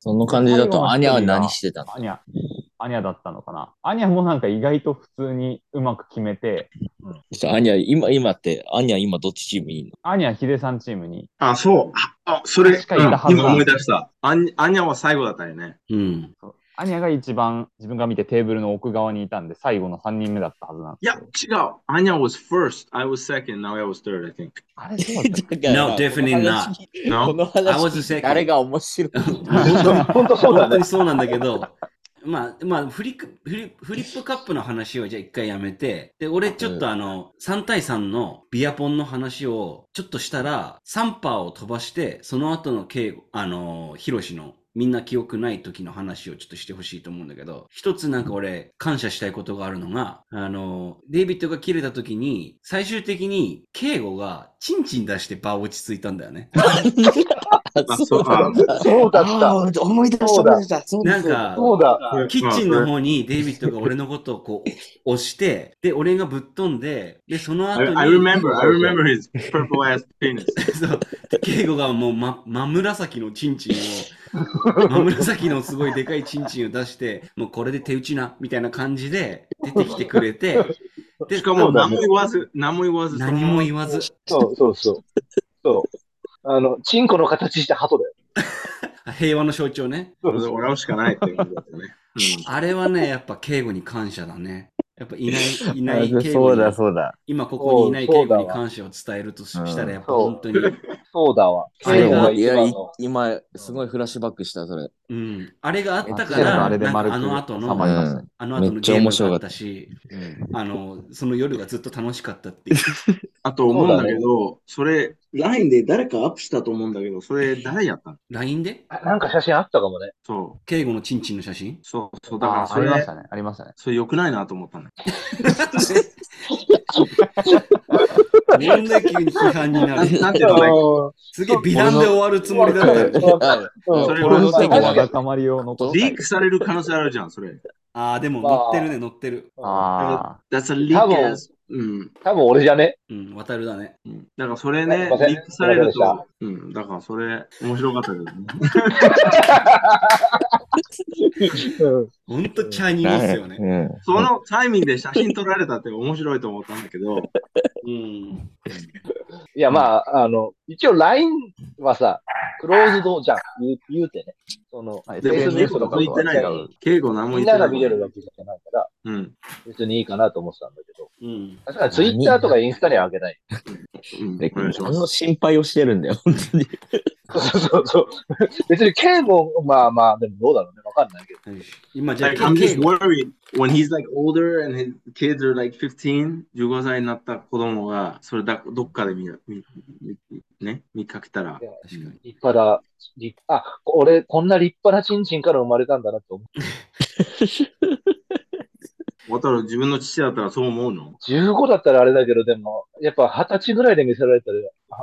その感じだと、アニャは何してたの？アニャ、アニャだったのかな？アニャもなんか意外と普通にうまく決めて、アニャ、今、今って、アニャ今どっちチームいいの？アニャ、ヒデさんチームに、あ、そう。あ、それ、確かいたはずだうん今思い出した。アンアニャは最後だったよね。うん。そうアニャが一番自分が見てテーブルの奥側にいたんで、最後の3人目だったはずなんいやですけど。、違う。アニャ was first. I was second. Now I was third, I think. あれそうだったっけ？<laughs> No, definitely not. な <laughs> この I was 話、second. 誰が面白い？<laughs> 本当そうだね本当に。そうなんだけど、まあ、まあ、フリック、フリフリップカップの話をじゃあ一回やめて、で、俺ちょっとあの、3対3のビアポンの話をちょっとしたら、3パーを飛ばして、その後の敬語、あの、ヒロシのみんな記憶ない時の話をちょっとしてほしいと思うんだけど、一つなんか俺感謝したいことがあるのが、あの、デイビッドが切れた時に、最終的に敬語がチンチン出して場落ち着いたんだよね。<laughs> あそうあそうだった。あー思い出した、そうだ思い出した。そうだなんか、そうだ。キッチンの方にデイビッドが俺のことをこう押して、で、俺がぶっ飛んで、で、その後に、I remember, I remember his purple ass penis. <laughs> そう、で敬語がもうま、真紫のチンチンを、<laughs> 真紫のすごいでかいチンチンを出して、もうこれで手打ちな、みたいな感じで出てきてくれて、<laughs> で、しかも何も言わず、何も言わず、何も言わず、そうそうそう。そう。あの、チンコの形した鳩だよ。<laughs> 平和の象徴ね。そうそう俺はしかないってことだよね。<laughs> あれはね、やっぱ敬語に感謝だね。やっぱいない、<laughs> いない敬語そうだ、に、そうだ。今ここにいない敬語に感謝を伝えるとしたら、やっぱ本当に、そうだわ。あれがいや、今、すごいフラッシュバックした、それ。うん。あれがあったかでもら、あれで丸くなんかあの後の。あの後のゲームがあったし、あの、その夜がずっと楽しかったっていう。あと思うんだけど、それ、LINE で誰かアップしたと思うんだけど、それ誰やったの？LINE で？あなんか写真あったかもね。そう、敬語のチンチンの写真？そう、そう、だからあそれ、ありましたね。ありましたね。それ良くないなと思ったの。なんで急に批判になるなんていうのねすげえ美談で終わるつもりだったよ。あそれはリークされる可能性あるじゃん、それ。ああ、でもまあ乗ってるね、乗ってる。あ That's a leak 多分 as- うん。多分俺じゃね？うん、渡るだね。うんだからそれね、リークされると、うん、だからそれ、面白かったけどね。<laughs> うんほんとチャイニーですよね。うん。そのタイミングで写真撮られたって面白いと思ったんだけど、うん。いや、まあ、あの、一応 LINE はさ、クローズドじゃん。言う言うてね。その、あ。でも別に SNS とか言ってない敬語何もみん言ってない。なが見れるわけじゃないから、うん。別にいいかなと思ってたんだけど。うん。確かに Twitter とかインスタにはあげない。うんで、お願いします何の心配をしてるんだよ、本当に。そうそうそう。別に敬語、まあまあ、でもどうだろうね。わかんないけど。今じゃあ、Like, I'm 敬 just 語。worried when he's like older and his kids are like 15, 15歳になった子供が、それだどっかで見見見ね、見かけたら。立派だ。立あ、俺、こんな立派なチンチンから生まれたんだなって思う。渡る自分の父だったらそう思うの？15だったらあれだけど、でも、やっぱ20歳ぐらいで見せられたら、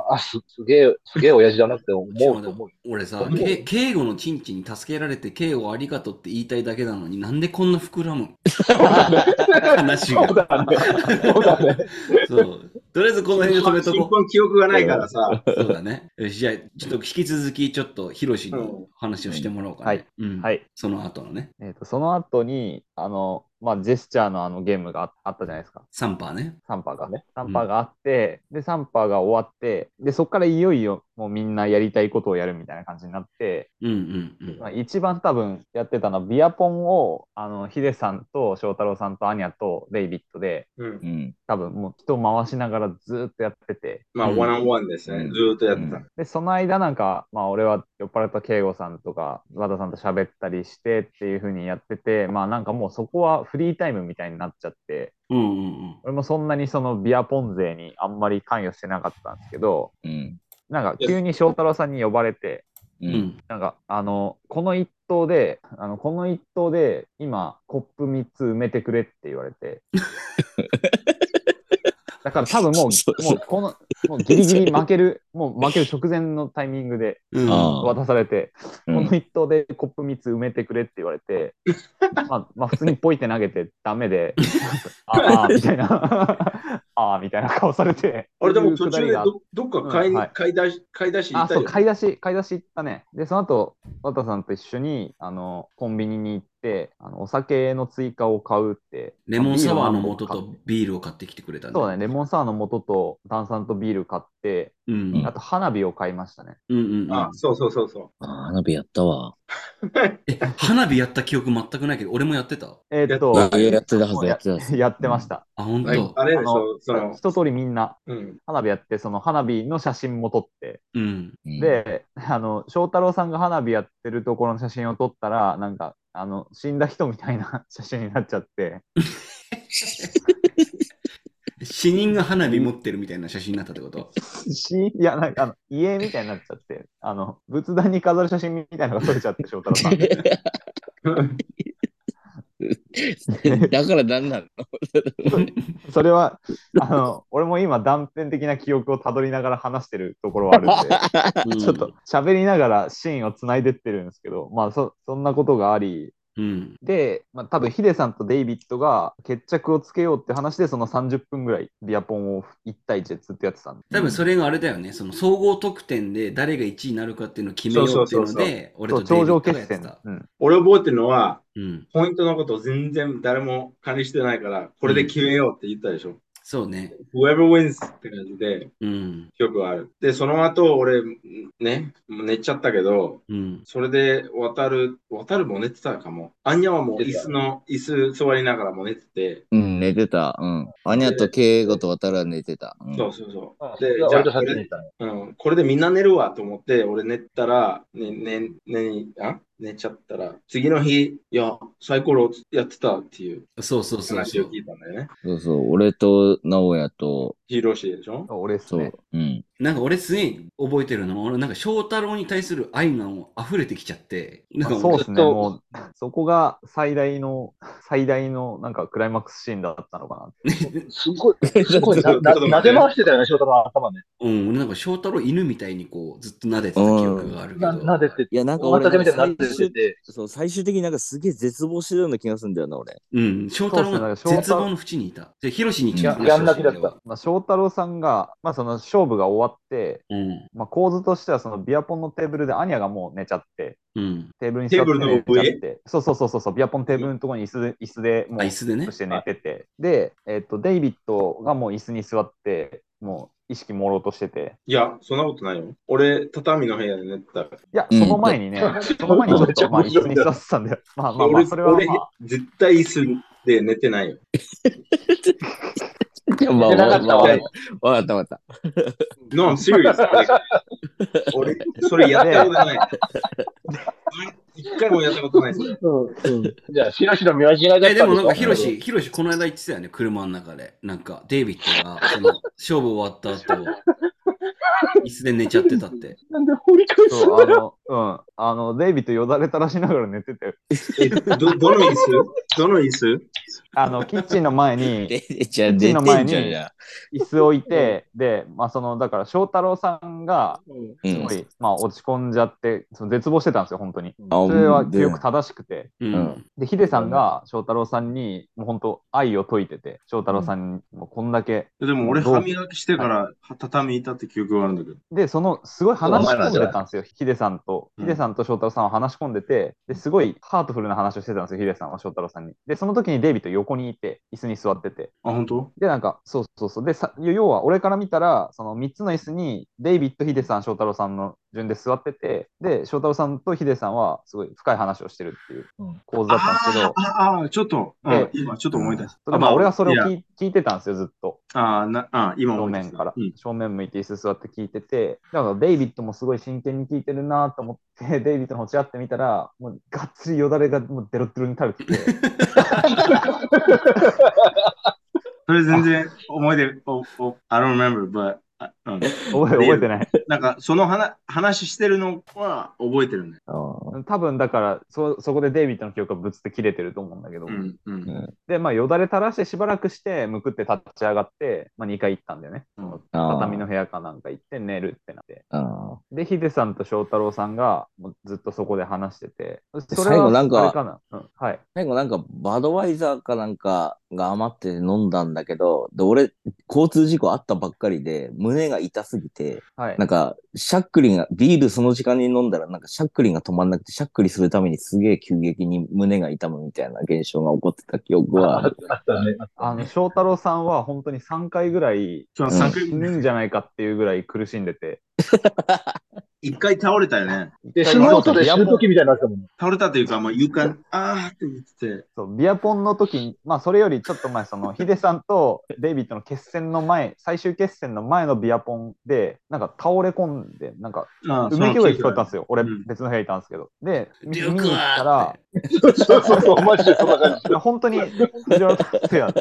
あ、すすげえ、すげえ親父だなって思うと思う。俺さ敬語のチンチンに助けられて、敬語ありがとうって言いたいだけなのになんでこんな膨らむ話が。そうだね。そうだね。そう。とりあえずこの辺で止めとこ新婚記憶がないからさ、う。そうだね。よし、じゃあ、ちょっと引き続き、ちょっと、ヒロシにうん話をしてもらおうかな。はい。うん。はい。その後のね、えっと、その後に、あの、まあ、ジェスチャーのあのゲームがああったじゃないですか。サンパーね。サンパーがね。サンパーがあって、で、サンパーが終わって、で、そこからいよいよもうみんなやりたいことをやるみたいな感じになって、うんうんうん。まあ、一番多分やってたのは、ビアポンを、あの、ヒデさんと翔太郎さんとアニャとデイビッドで、うんうん。多分もう人を回しながらずーっとやってて、まあ、うんワンオンワンですね。うんずーっとやってた。で、その間なんか、まあ俺は酔っ払った慶吾さんとか、和田さんと喋ったりしてっていう風にやってて、まあなんかもうそこはフリータイムみたいになっちゃって、うんうんうん。俺もそんなにそのビアポン勢にあんまり関与してなかったんですけど、うん。なんか急に翔太郎さんに呼ばれて、う。うんん。なんかあの、この一投で、あの、この一投で今コップ3つ埋めてくれって言われて、<laughs> だから多分もう、<laughs> そうそう。もうこの、もうギリギリ負ける、<laughs> もう負ける直前のタイミングで渡されて、うん。この一投でコップ3つ埋めてくれって言われて、<laughs> まあ、まあ普通にポイって投げてダメで、ああ、みたいな、ああ、みたいな顔されて、<laughs> あれでも途中でどどっか買い,、うんはい買い出し、買い出し行あ、そう、ったよ。買い出し、買い出し行ったね。で、その後、渡さんと一緒に、あの、コンビニに行って、あのお酒の追加を買うって。レモンサワーのビ素とビールを買ってきてくれたそうだね、レモンサワーの素と炭酸とビール買って、うん。あと花火を買いましたね。うんうんうん。あ、そうそうそうそう。あ花火やったわ。<laughs> え、花火やった記憶全くないけど、俺もやってた？えーっと、いややってたはず、やってた。やってました。あ、本はい当。あれでしあのょ、その、一通りみんなうん。花火やって、その花火の写真も撮って、うん。うん、で、あの、翔太郎さんが花火やってるところの写真を撮ったら、なんか、あの、死んだ人みたいな写真になっちゃって、<laughs> 死人が花火持ってるみたいな写真になったってこと？し、いや、なんか、あの、家みたいになっちゃって、あの、仏壇に飾る写真みたいなのが撮れちゃって、翔太郎さん。<laughs> だから何なの？<laughs> それは、あの、俺も今断片的な記憶をたどりながら話してるところはあるんで、<laughs> ちょっと喋りながらシーンをつないでってるんですけど、まあそ、そんなことがあり、うん。で、まあ、多分ヒデさんとデイビッドが決着をつけようって話で、その30分ぐらいビアポンを1対1でずっとやってたんで。多分それがあれだよね。その総合得点で誰が1位になるかっていうのを決めようっていうのそうそうそうで、俺そう、とデイビッド頂上決戦がやってた。。うん。俺覚えてるのは、うん。ポイントのことを全然誰も管理してないから、これで決めようって言ったでしょ。そうね。whoever wins って感じでうん。記憶がある。で、その後、俺、ね、寝ちゃったけど、うん。それで、渡る、渡るも寝てたかも。アンニャはもう椅子の、椅子座りながらも寝てて、うん、寝てた。うん。アニャとケイゴと渡るは寝てた。うんそうそうそう。あで、じゃあこれ。うん、これでみんな寝るわと思って、俺寝たら、ね、ね、ね、あ？寝ちゃったら、次の日、いや、サイコロやってたっていうそうそうそうそう。話を聞いたんだよね。そうそう。俺と直哉と、ヒーローシーでしょ？そう俺っすね。。うん。なんか俺すげえ覚えてるのは、俺なんか翔太郎に対する愛がもう溢れてきちゃって、なんかそうですね。ずっともう、そこが最大の、最大のなんかクライマックスシーンだったのかな。すごい、<laughs> すごいな、な、撫で回してたよね、翔太郎の頭ね。うん、俺なんか翔太郎犬みたいにこうずっと撫でてた記憶があるけど。な、撫でていや、なんか大俺型みたいになって最終て、そう、最終的になんかすげえ絶望してるような気がするんだよな、俺。うん、翔太郎が絶望の淵にいた。で、ヒロシに聞きましたやん泣きだったまあ、翔太郎さんが、まあ、その勝負が終わって、うん、まあ、構図としてはそのビアポンのテーブルでアニャがもう寝ちゃって、うん。テーブルに座って寝ちゃ上って、そうそうそうそう、ビアポンのテーブルのところに椅子で、椅子でもうあ、椅子でねそ。して寝てて、で、えっと、デイビッドがもう椅子に座って、もう意識朦朧としてて、いや、そんなことないよ。俺、畳の部屋で寝てた。いや、うんその前にね、その前にちょっと、まあ、椅子に座ってたんだよ。まあまあま俺あ、それは俺まあ、絶対椅子で寝てないよ。<laughs> <laughs> いや、ま寝なかったわわかったわかった。No, I'm serious. 俺、それやったことない。一回もやったことないです。じゃあ、しらしら見間違いだったえ、でもなんかヒロシ、ヒロシこの間言ってたよね、車の中で。なんか、デイビッドが、その、勝負終わった後、<laughs> 椅子で寝ちゃってたって。なんで掘り返すそう、あの、うん、あの、デイビッドよだれ垂らしながら寝てて、え、ど、どの椅子？どの椅子？<laughs> あの、キッチンの前に、で、じゃあ寝てんじゃん、じゃあ。椅子置いて、で、まあ、その、だから、翔太郎さんが、うんすご。い、まあ、落ち込んじゃって、その絶望してたんですよ、本当に。あそれは記で憶正しくて。で、ヒデさんが翔太郎さんに、もう本当、愛を解いてて、翔太郎さんに、もうこんだけ。でも俺、歯磨きしてから畳いたって記憶があるんだけど。で、その、すごい話し込んでたんですよ、ヒデさんと。うんヒデさんと翔太郎さんは話し込んでて、ですごいハートフルな話をしてたんですよ、ヒデさんは翔太郎さんに。で、その時にデイビッド横にいて、椅子に座ってて。あ、本当？で、なんか、そうそうそう。で、さ要は、俺から見たら、その3つの椅子に、デイビッド、ヒデさん、翔太郎さんの順で座ってて、で、翔太郎さんとヒデさんは、すごい深い話をしてるっていううん。構図だったんですけど、ああ、ちょっと、うんで今ちょっと思い出した。まあ俺はそれを聞い聞いてたんですよ、ずっと。ああ、な、あ今正思い出した。面から、うん。正面向いて椅子座って聞いてて、だからデイビッドもすごい真剣に聞いてるなと思って、<laughs> デイビッドの方ちらってみたら、もうがっつりよだれがもうデロッデロに垂れてて、<laughs> それ全然思い出、お、お、I don't remember, but, あうん、覚え覚えてない。なんか、その話、話してるのは覚えてるね。多分だからそ、そこでデイビッドの記憶がぶつって切れてると思うんだけど、うん、うん。で、まあ、よだれ垂らしてしばらくして、むくって立ち上がって、まあ、2回行ったんだよね。うん畳の部屋かなんか行って寝るってなって。あで、ヒデさんと翔太郎さんがもうずっとそこで話してて、そ最後なんかかな、うん、はい。最後なんかバドワイザーかなんかが余って飲んだんだけど、で、俺、交通事故あったばっかりで、胸が痛すぎて、はいなんか、シャックリンが、ビールその時間に飲んだら、なんかシャックリンが止まんなくて、シャックリするためにすげえ急激に胸が痛むみたいな現象が起こってた記憶はあ <laughs> ある。あったね。あの翔太郎さんは本当に3回ぐらい今日うん3回死ぬんじゃないかっていうぐらい苦しんでて。<laughs> 一回倒れたよね。で、スノートで死ぬ時みたいになってたもんね。倒れたというか、もう床に、あーって言ってて、そうビアポンの時に、まあそれよりちょっと前、その <laughs> ヒデさんとデイビッドの決戦の前、最終決戦の前のビアポンで、なんか倒れ込んで、なんかあうめき声聞こえたんですよ。俺うん別の部屋いたんですけど。で、見に行ったらは、<laughs> そうそうそう、マジでそんな感じ。本当に藤原達也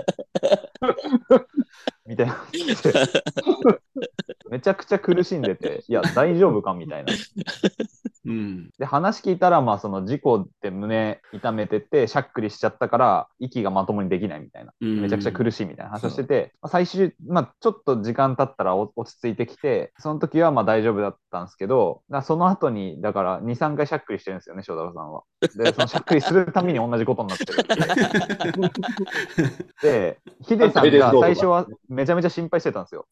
みたいな。めちゃくちゃ苦しんでて、いや、大丈夫かみたいな。うん。で、話聞いたら、まあ、その事故で胸痛めてて、しゃっくりしちゃったから、息がまともにできないみたいな。めちゃくちゃ苦しいみたいな話をしてて、まあ、最終、まあ、ちょっと時間経ったらお落ち着いてきて、その時はまあ大丈夫だったんですけど、その後に、だから2、3回しゃっくりしてるんですよね、翔太郎さんは。で、そのしゃっくりするたびに同じことになってる。<laughs> で、ヒデさんが最初はめちゃめちゃ心配してたんですよ。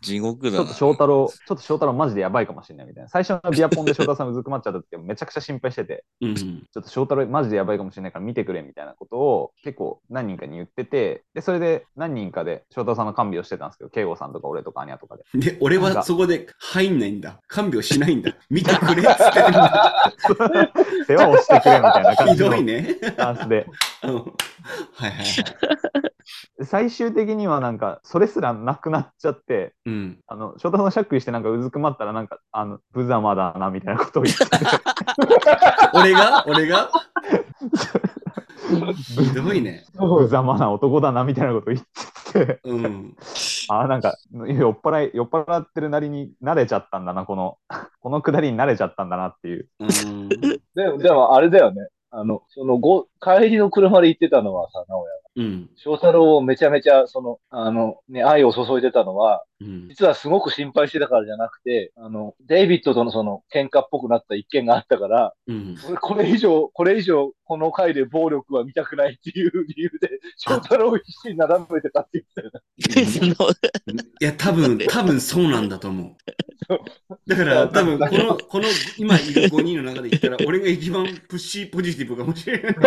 地獄だなちょっと。翔太郎、ちょっと翔太郎マジでやばいかもしれないみたいな。最初のビアポンで翔太郎さんうずくままっちゃった時めちゃくちゃ心配してて、うん。ちょっと翔太郎マジでやばいかもしれないから見てくれみたいなことを結構何人かに言ってて、で、それで何人かで翔太郎さんの看病してたんですけど、慶吾さんとか俺とかアニャとかで。で、俺はそこで入んないんだ。看病しないんだ。見てくれっつってるんだ。<laughs> 世話をしてくれみたいな感ひじの <laughs> どいね。スタンスで。う <laughs> んはいはいはい。最終的にはなんか、それすらなくなっちゃって、うん。あの、翔太郎さんしゃっくりしてなんかうずくまったらなんか、あの、無様だなみたいなことを言ってて、俺が？俺が？<laughs> ひどいね。無様な男だなみたいなことを言ってて、うん。あーなんか、酔っ払い、酔っ払ってるなりに慣れちゃったんだな、この、このくだりに慣れちゃったんだなっていう。うん。でも、でもあれだよね。あの、そのご、帰りの車で行ってたのはさ、直哉が。うん。翔太郎をめちゃめちゃ、その、あの、ね、愛を注いでたのは、うん。実はすごく心配してたからじゃなくて、あの、デイビッドとのその、喧嘩っぽくなった一件があったから、うん。俺これ以上、これ以上、この回で暴力は見たくないっていう理由で、<laughs> 翔太郎を必死になだめてたって言ってたよね。いや、多分、多分そうなんだと思う。だから、<laughs> 多分、この、この、今いる5人の中で言ったら、俺が一番プッシーポジティブかもしれない。<laughs>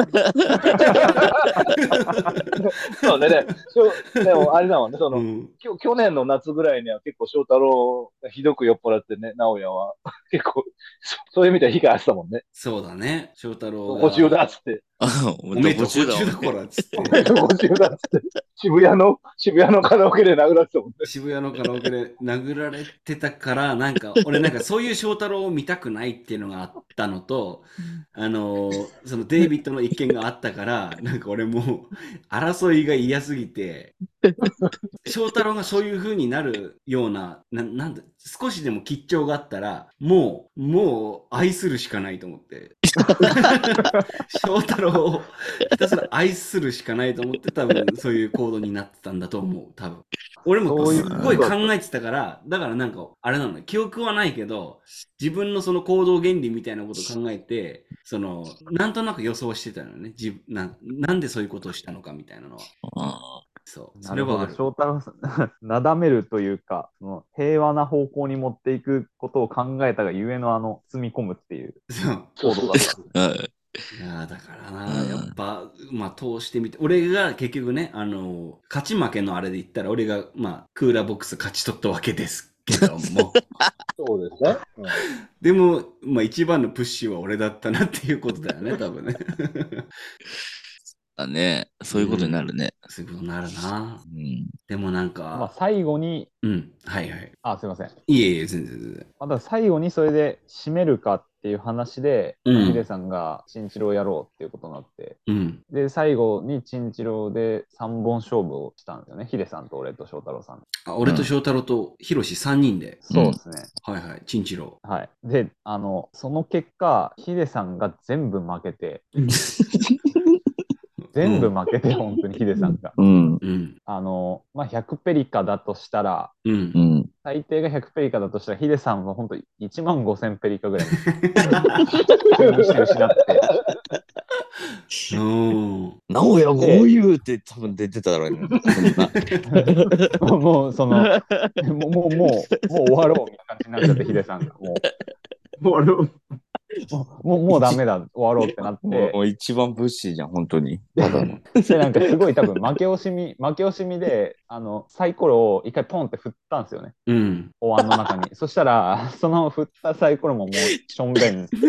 そうね、でそうでもあれだもんね、その、うん。きょ去年の夏ぐらいには結構翔太郎がひどく酔っ払ってね、直哉は結構、そそういう意味では被害あってたもんね。そうだね。翔太郎だっつって。おめ途中だ途中だからっつって。だっつって。渋谷の、渋谷のカラオケで殴られてたもんね。渋谷のカラオケで <laughs> 殴られてたから、なんか、俺なんかそういう翔太郎を見たくないっていうのがあったのと、あのーそのデイビッドの一件があったから、なんか俺もう、争いが嫌すぎて、翔太郎がそういう風になるような、ななんだ、少しでも吉兆があったら、もう、もう愛するしかないと思って。<laughs> 翔太郎をひたすら愛するしかないと思って多分そういう行動になってたんだと思う、<laughs> 多分。俺もそういうすっごい考えてたから、だからなんか、あれなの、記憶はないけど、自分のその行動原理みたいなことを考えて、その、なんとなく予想してたのね。自分ななんでそういうことをしたのかみたいなのは。そう。それはある。翔太郎さん、なだめるというか、その平和な方向に持っていくことを考えたがゆえのあの、包み込むっていうそう。行動だった。<laughs> うんいやーだからな、うんやっぱ、まあ、通してみて、俺が結局ね、あの、勝ち負けのあれで言ったら、俺が、まあ、クーラーボックス勝ち取ったわけですけども、<laughs> そうですね。うんでも、まあ、一番のプッシュは俺だったなっていうことだよね、<laughs> 多分ね。だね。そういうことになるね。そういうことになるな。うん。でもなんまあか、最後に、うん、はいはい。あ、すいません。いえいえ、全然全然。また最後にそれで締めるかっていう話で、うんヒデさんがチンチロをやろうっていうことになって、うん。で、最後にチンチロで3本勝負をしたんですよね。ヒデさんと俺と翔太郎さん。あ俺と翔太郎とヒロシ3人で、そうですね。はいはい、チンチロはい。で、あの、その結果、ヒデさんが全部負けて、<laughs> 全部負けて、本当にヒデさんが。うん。うん。あの、まあ、100ペリカだとしたら、うんう。ん。最低が100ペリカだとしたら、ヒデさんは本当に1万5000ペリカぐらいして失って。<laughs> うん。直哉こういうって多分出てただろうね。<laughs> もう、その、もう、もう、もう、もう終わろうみたいな感じになっちゃって、ヒデさんが。も俺もう、<laughs> <laughs> もう、もうダメだ、終わろうってなってもう、一番ブッシーじゃん、本当に。<laughs> でなんかすごい多分負け惜しみ、<laughs> 負け惜しみで、あの、サイコロを一回ポンって振ったんですよね。うん。お椀の中に。そしたら、その振ったサイコロももう、しょんべん。それ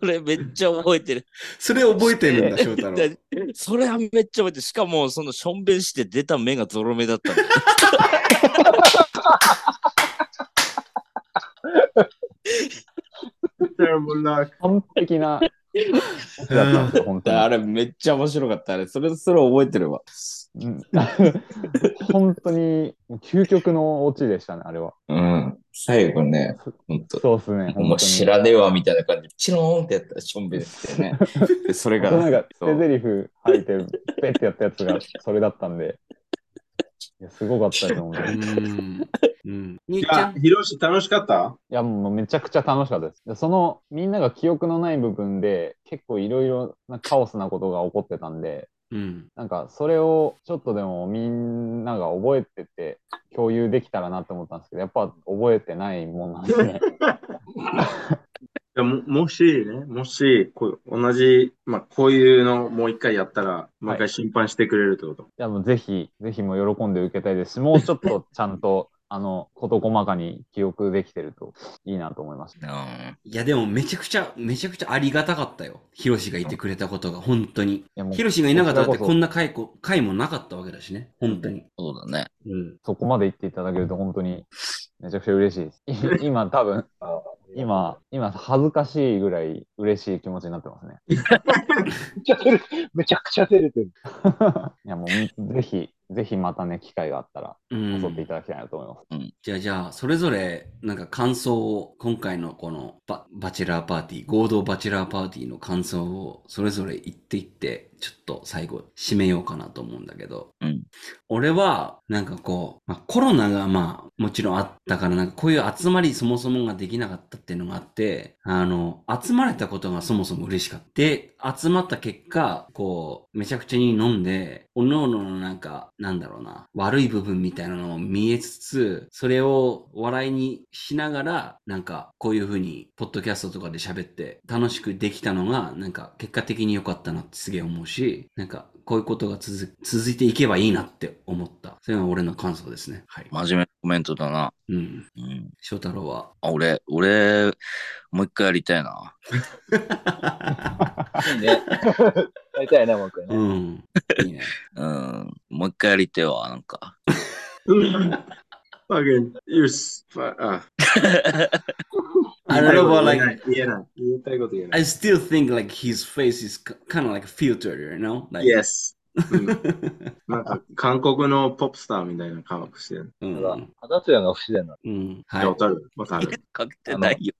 それめっちゃ覚えてる。それ覚えてるんだ、翔太郎。でそれはめっちゃ覚えてる。しかも、そのしょんべんして出た目がゾロ目だったんだよ。<laughs> terrible luck. 完璧な、やつだったんですよ、本当に。あれめっちゃ面白かった。あれ、それ、それ覚えてるわ。うん本当に、究極のオチでしたね、あれは。うん。最後ね、ほんと。そうですね、も。う知らねえわみたいな感じで、チローンってやったらしょんべんしてね。<laughs> で、それが、なんか、そう捨て台詞吐いて、ペッてやったやつがそれだったんで、いやすごかったです、本当に。いうん。うん。兄いちゃん、、やヒロシ楽しかった？や、もうめちゃくちゃ楽しかったです。でその、みんなが記憶のない部分で、結構いろいろなカオスなことが起こってたんで、うん。なんかそれをちょっとでもみんなが覚えてて共有できたらなって思ったんですけど、やっぱ覚えてないもんなんですね。<laughs> いやももしね、もしこう同じ、まあ、こういうのもう一回やったら、もう一回審判してくれるってこと。じゃあもうぜひ、ぜひもう喜んで受けたいですし、もうちょっとちゃんと、<laughs> あの、事細かに記憶できてるといいなと思いました。うん。いや、でもめちゃくちゃ、めちゃくちゃありがたかったよ。ヒロシがいてくれたことが、本当に。ヒロシがいなかったってこんな回こ回もなかったわけだしね。本当に。そうだね。うん。そこまで言っていただけると本当にめちゃくちゃ嬉しいです。い <laughs> 今多分、あ <laughs> 今、今恥ずかしいぐらい嬉しい気持ちになってますね。めちゃくちゃ照れめちゃくちゃ照れてる。<laughs> いやもうぜひ、ぜひまたね、機会があったらうん誘っていただきたいなと思います。じゃあ、じゃあ、それぞれ、なんか感想を、今回のこのババチェラーパーティー、合同バチェラーパーティーの感想を、それぞれ言っていって、ちょっと最後、締めようかなと思うんだけど、うん。俺は、なんかこう、まあ、コロナがまあ、もちろんあったから、なんかこういう集まりそもそもができなかったっていうのがあって、あの、集まれたことがそもそも嬉しかった。で、集まった結果、こう、めちゃくちゃに飲んで、おのおののなんか、なんだろうな、悪い部分みたいなのを見えつつ、それを笑いにしながら、なんか、こういう風に、ポッドキャストとかで喋って、楽しくできたのが、なんか、結果的に良かったなってすげえ思うし、なんか、こういうことが続続いていけばいいなって思った。それが俺の感想ですね。はい。真面目なコメントだな。うん。うん。翔太郎は？あ俺、俺、もう一回やりたいな。いいね。やりたいね、もう一回ね。うん。いいね。<laughs> うん。もう一回やりたいわ、なんか。<laughs> Fucking, you're, <laughs> あ I don't know about like, ない。言えない。言いたいこと言えない。I still think like his face is kind of like filtered, you know? Like, Yes. う <laughs> んなんか、韓国のポップスターみたいな顔してる。うん。肌ツヤが不自然なうん。はいわ。かるわかる。かけてないよ。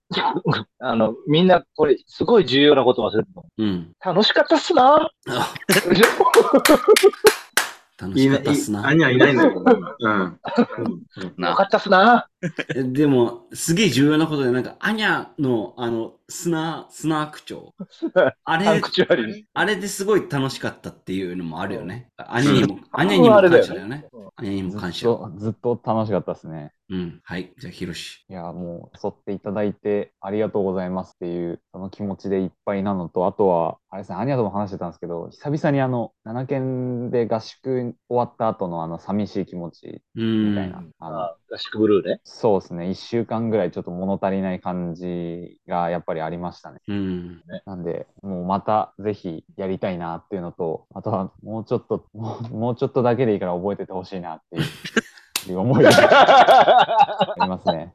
の。<laughs> あの、みんな、これ、すごい重要なこと忘れてた。うん。楽しかったっすな楽しかったっすな。アニャいないんだけど、今うん。うんよかったっすなえでも、すげえ重要なことで、なんか、アニャの、あの、砂、砂口調。<laughs> あれ。あれですごい楽しかったっていうのもあるよね。アニャにも、<laughs> んアニャにもあれだよ感謝だよね。アニャにもずっ感謝。と、ずっと楽しかったですね。うん。はい。じゃあ、ヒロシ。いや、もう、誘っていただいてありがとうございますっていう、その気持ちでいっぱいなのと、あとは、あれですね、アニャとも話してたんですけど、久々にあの、7県で合宿終わった後のあの、寂しい気持ちうん。みたいな、あの、あ合宿ブルーね。そうですね、1週間ぐらいちょっと物足りない感じがやっぱりありましたね。うん。なんで、もうまたぜひやりたいなっていうのと、あとはもうちょっと、も <laughs> うもうちょっとだけでいいから覚えててほしいなっていういう <laughs> 思いがありますね。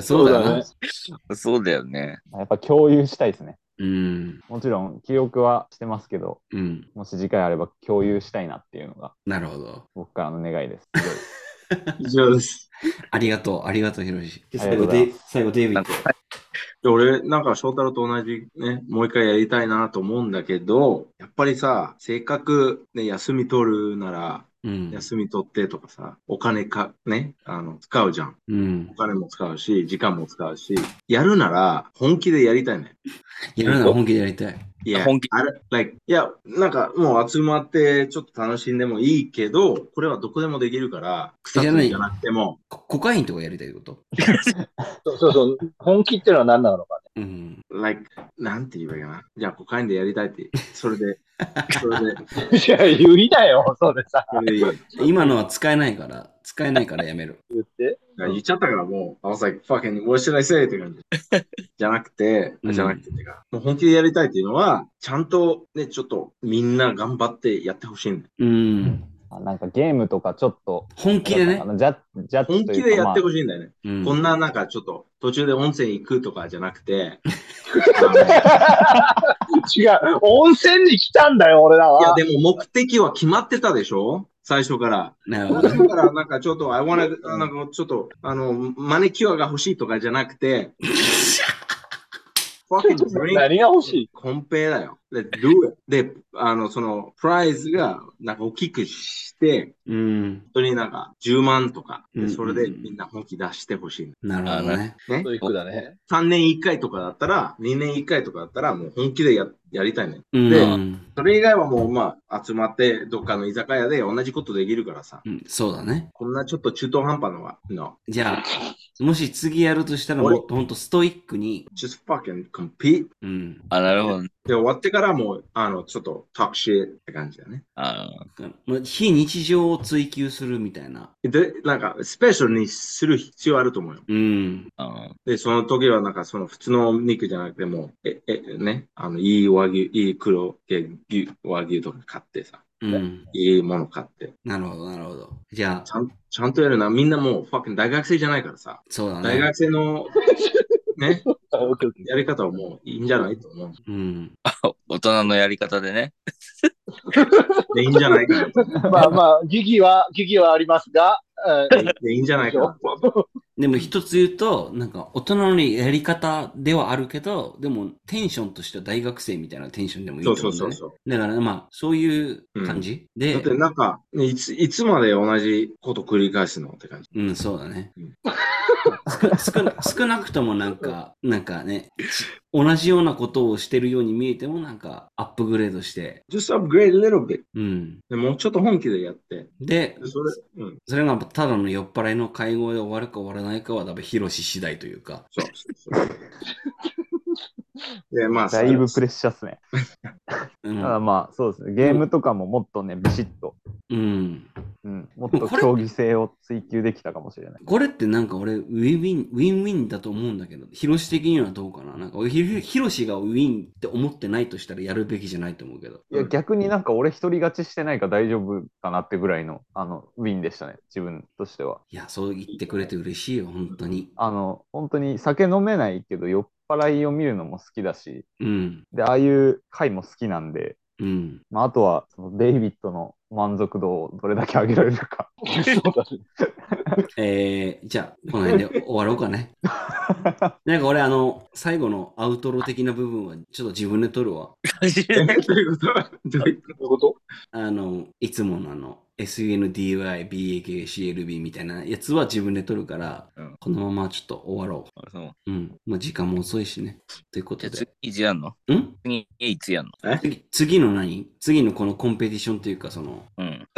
そうだよな。そうだよね。やっぱ共有したいですね。うん。もちろん記憶はしてますけど、うん。もし次回あれば共有したいなっていうのがなるほど。僕からの願いです。<laughs> <laughs> 以上です。ありがとう。ありがとう、ヒロシ。であり最後、がとうございまで最後、デイビッド。で俺、なんか翔太郎と同じね、もう一回やりたいなと思うんだけど、やっぱりさ、せっかくね、休み取るなら、うん。休み取ってとかさ、お金か、ね、あの、使うじゃん。うんお。金も使うし、時間も使うし、やるなら本気でやりたいね。やるなら本気でやりたい。いや、本気あれ、like、いや、なんかもう集まってちょっと楽しんでもいいけど、これはどこでもできるから、草津じゃなくても、ココカインとかやりたいこと？<laughs> そうそうそう。本気っていうのは何なのかね。うん。like、なんて言えばいいかな。じゃあ、コカインでやりたいって、それで、<laughs> それで、いや、言いなよ、それさ。それでいい。今のは使えないから、使えないからやめる。言って。言っちゃったからもう、I was like, fucking, what should I say? って感じ。じゃなくて、うんじゃなくてってか、もう本気でやりたいっていうのは、ちゃんとね、ちょっとみんな頑張ってやってほしいんだよ。うん。あなんかゲームとかちょっと、本気でねあ。のジャッジャッ本気でやってほしいんだよね。うんこんななんかちょっと途中で温泉行くとかじゃなくて、<laughs> 違う。温泉に来たんだよ、俺らいやは。でも目的は決まってたでしょ？最初から。からなんかちょっと、I wanna, なんかちょっと、あの、マニキュアが欲しいとかじゃなくて、<laughs> fucking <laughs> drink 何が欲しい？コンペだよ。で、do it. で、あの、その、プライズが、なんか大きくして、うん。本当になんか10万とか、うんうんうんでそれでみんな本気出してほしい。なるほどね。ね？ス。トイックだね。3年1回とかだったら、2年1回とかだったら、もう本気でややりたいね。うん。でうんそれ以外はもう、まあ、集まって、どっかの居酒屋で同じことできるからさ。うん、そうだね。こんなちょっと中途半端のは、no. じゃあ、もし次やるとしたら、俺もっとほんとストイックに、just fucking compete. うん。あ、なるほどね。で、終わってからもう、あの、ちょっと talk shit って感じだね。あまあ非日常を追求するみたいな。で、なんか、スペシャルにする必要あると思うよ。うん。あで、その時はなんかその普通の肉じゃなくても、え、え、ね、あの、いい和牛、いい黒毛牛和牛とか買ってさ、うん。いいもの買って。なるほど、なるほど。じゃあち、ゃん、ちゃんとやるな。みんなもう、ファッキン大学生じゃないからさ。そうだね大学。生の、<laughs> ね、やり方はもういいんじゃないと思う。うん。<laughs> 大人のやり方でね。<laughs> で、いいんじゃないかなまあまあ、疑義は、疑義はありますが、いいんじゃないか？でも一つ言うと、なんか大人のやり方ではあるけど、でもテンションとしては大学生みたいなテンションでもいいとそう思うんだよね。そうそうそう。だからまあ、そういう感じ、だでって、なんか、ねいつ、いつまで同じこと繰り返すのって感じ。うん、そうだねうん。少少な少なくともなんか、なんかね、ち同じようなことをしてるように見えてもなんかアップグレードして、just upgrade a little bit. うん。でもうちょっと本気でやって。で、でそれ、うん。それがただの酔っ払いの会合で終わるか終わらないかは多分ヒロシ次第というか。そうそうそう。<laughs> で、まあ、だいぶプレッシャーっすね。うんただまあ、そうですね。ゲームとかももっとね、ビシッと、うん。うん、もっと競技性を追求できたかもしれない。これってなんか俺、ウィンウィン、ウィンウィンだと思うんだけど、ヒロシ的にはどうかな？なんか俺、ヒロシがウィンって思ってないとしたらやるべきじゃないと思うけど。いや、逆になんか俺一人勝ちしてないから大丈夫かなってぐらいの、あの、ウィンでしたね。自分としては。いや、そう言ってくれて嬉しいよ、本当に。あの、本当に酒飲めないけど酔っ払いを見るのも好きだし、うん。で、ああいう回も好きなんで、うん。まあ、あとは、そのデイビッドの満足度をどれだけ上げられるか。<laughs> <laughs> えー、じゃあ、この辺で終わろうかね。<laughs> なんか俺、あの、最後のアウトロ的な部分は、ちょっと自分で撮るわ。えどういうことどういうこと？あの、いつものあの、SUNDY、BAK、CLB みたいなやつは自分で撮るから、うんこのままちょっと終わろそうう。うん。まあ、時間も遅いしね。ということで。次いつやんの？ん？次いつやんの？次次の何？次のこのコンペティションというか、その、うん。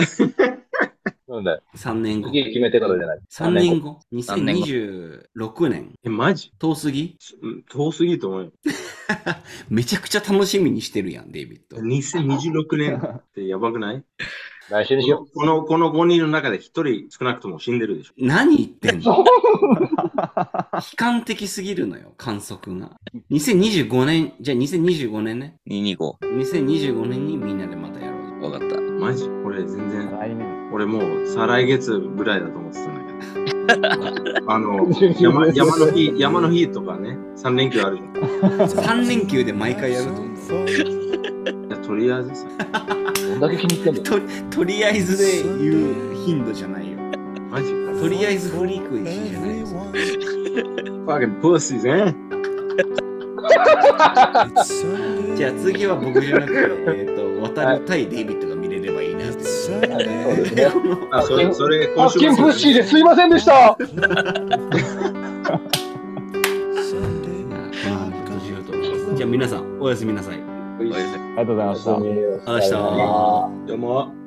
なんだよ。3年後。次決めてからじゃない。3年後三年後 ?2026 年え、マジ？遠すぎ？うん遠すぎると思うよ。<laughs> めちゃくちゃ楽しみにしてるやん、デイビッド。2026年ってやばくない？来週にしよこのこの5人の中で1人少なくとも死んでるでしょ。何言ってんの？<laughs> 悲観的すぎるのよ、観測が。2025年、じゃあ2025年ね。225。2025年にみんなでまたやろうよ。わかった。マジ？俺全然。俺もう再来月ぐらいだと思ってたんだけど。<laughs> あの、山山の日、山の日とかね、3連休あるじゃん。3連休で毎回やると思う。とりあえずさ、どんだけ気に入ってんだよ。ととりあえずで言う頻度じゃないよ。マジ？か。とりあえずフリークイシーじゃないよ。fucking pussies, ね。じゃあ次は僕じゃなくて、えっ、と、渡る対デイビッドそうですね。あ、それ、それ、パッキンプッシーですいませんでした。じゃあ皆さん、おやすみなさい。ありがとうございました。ありがとうございました。どうも。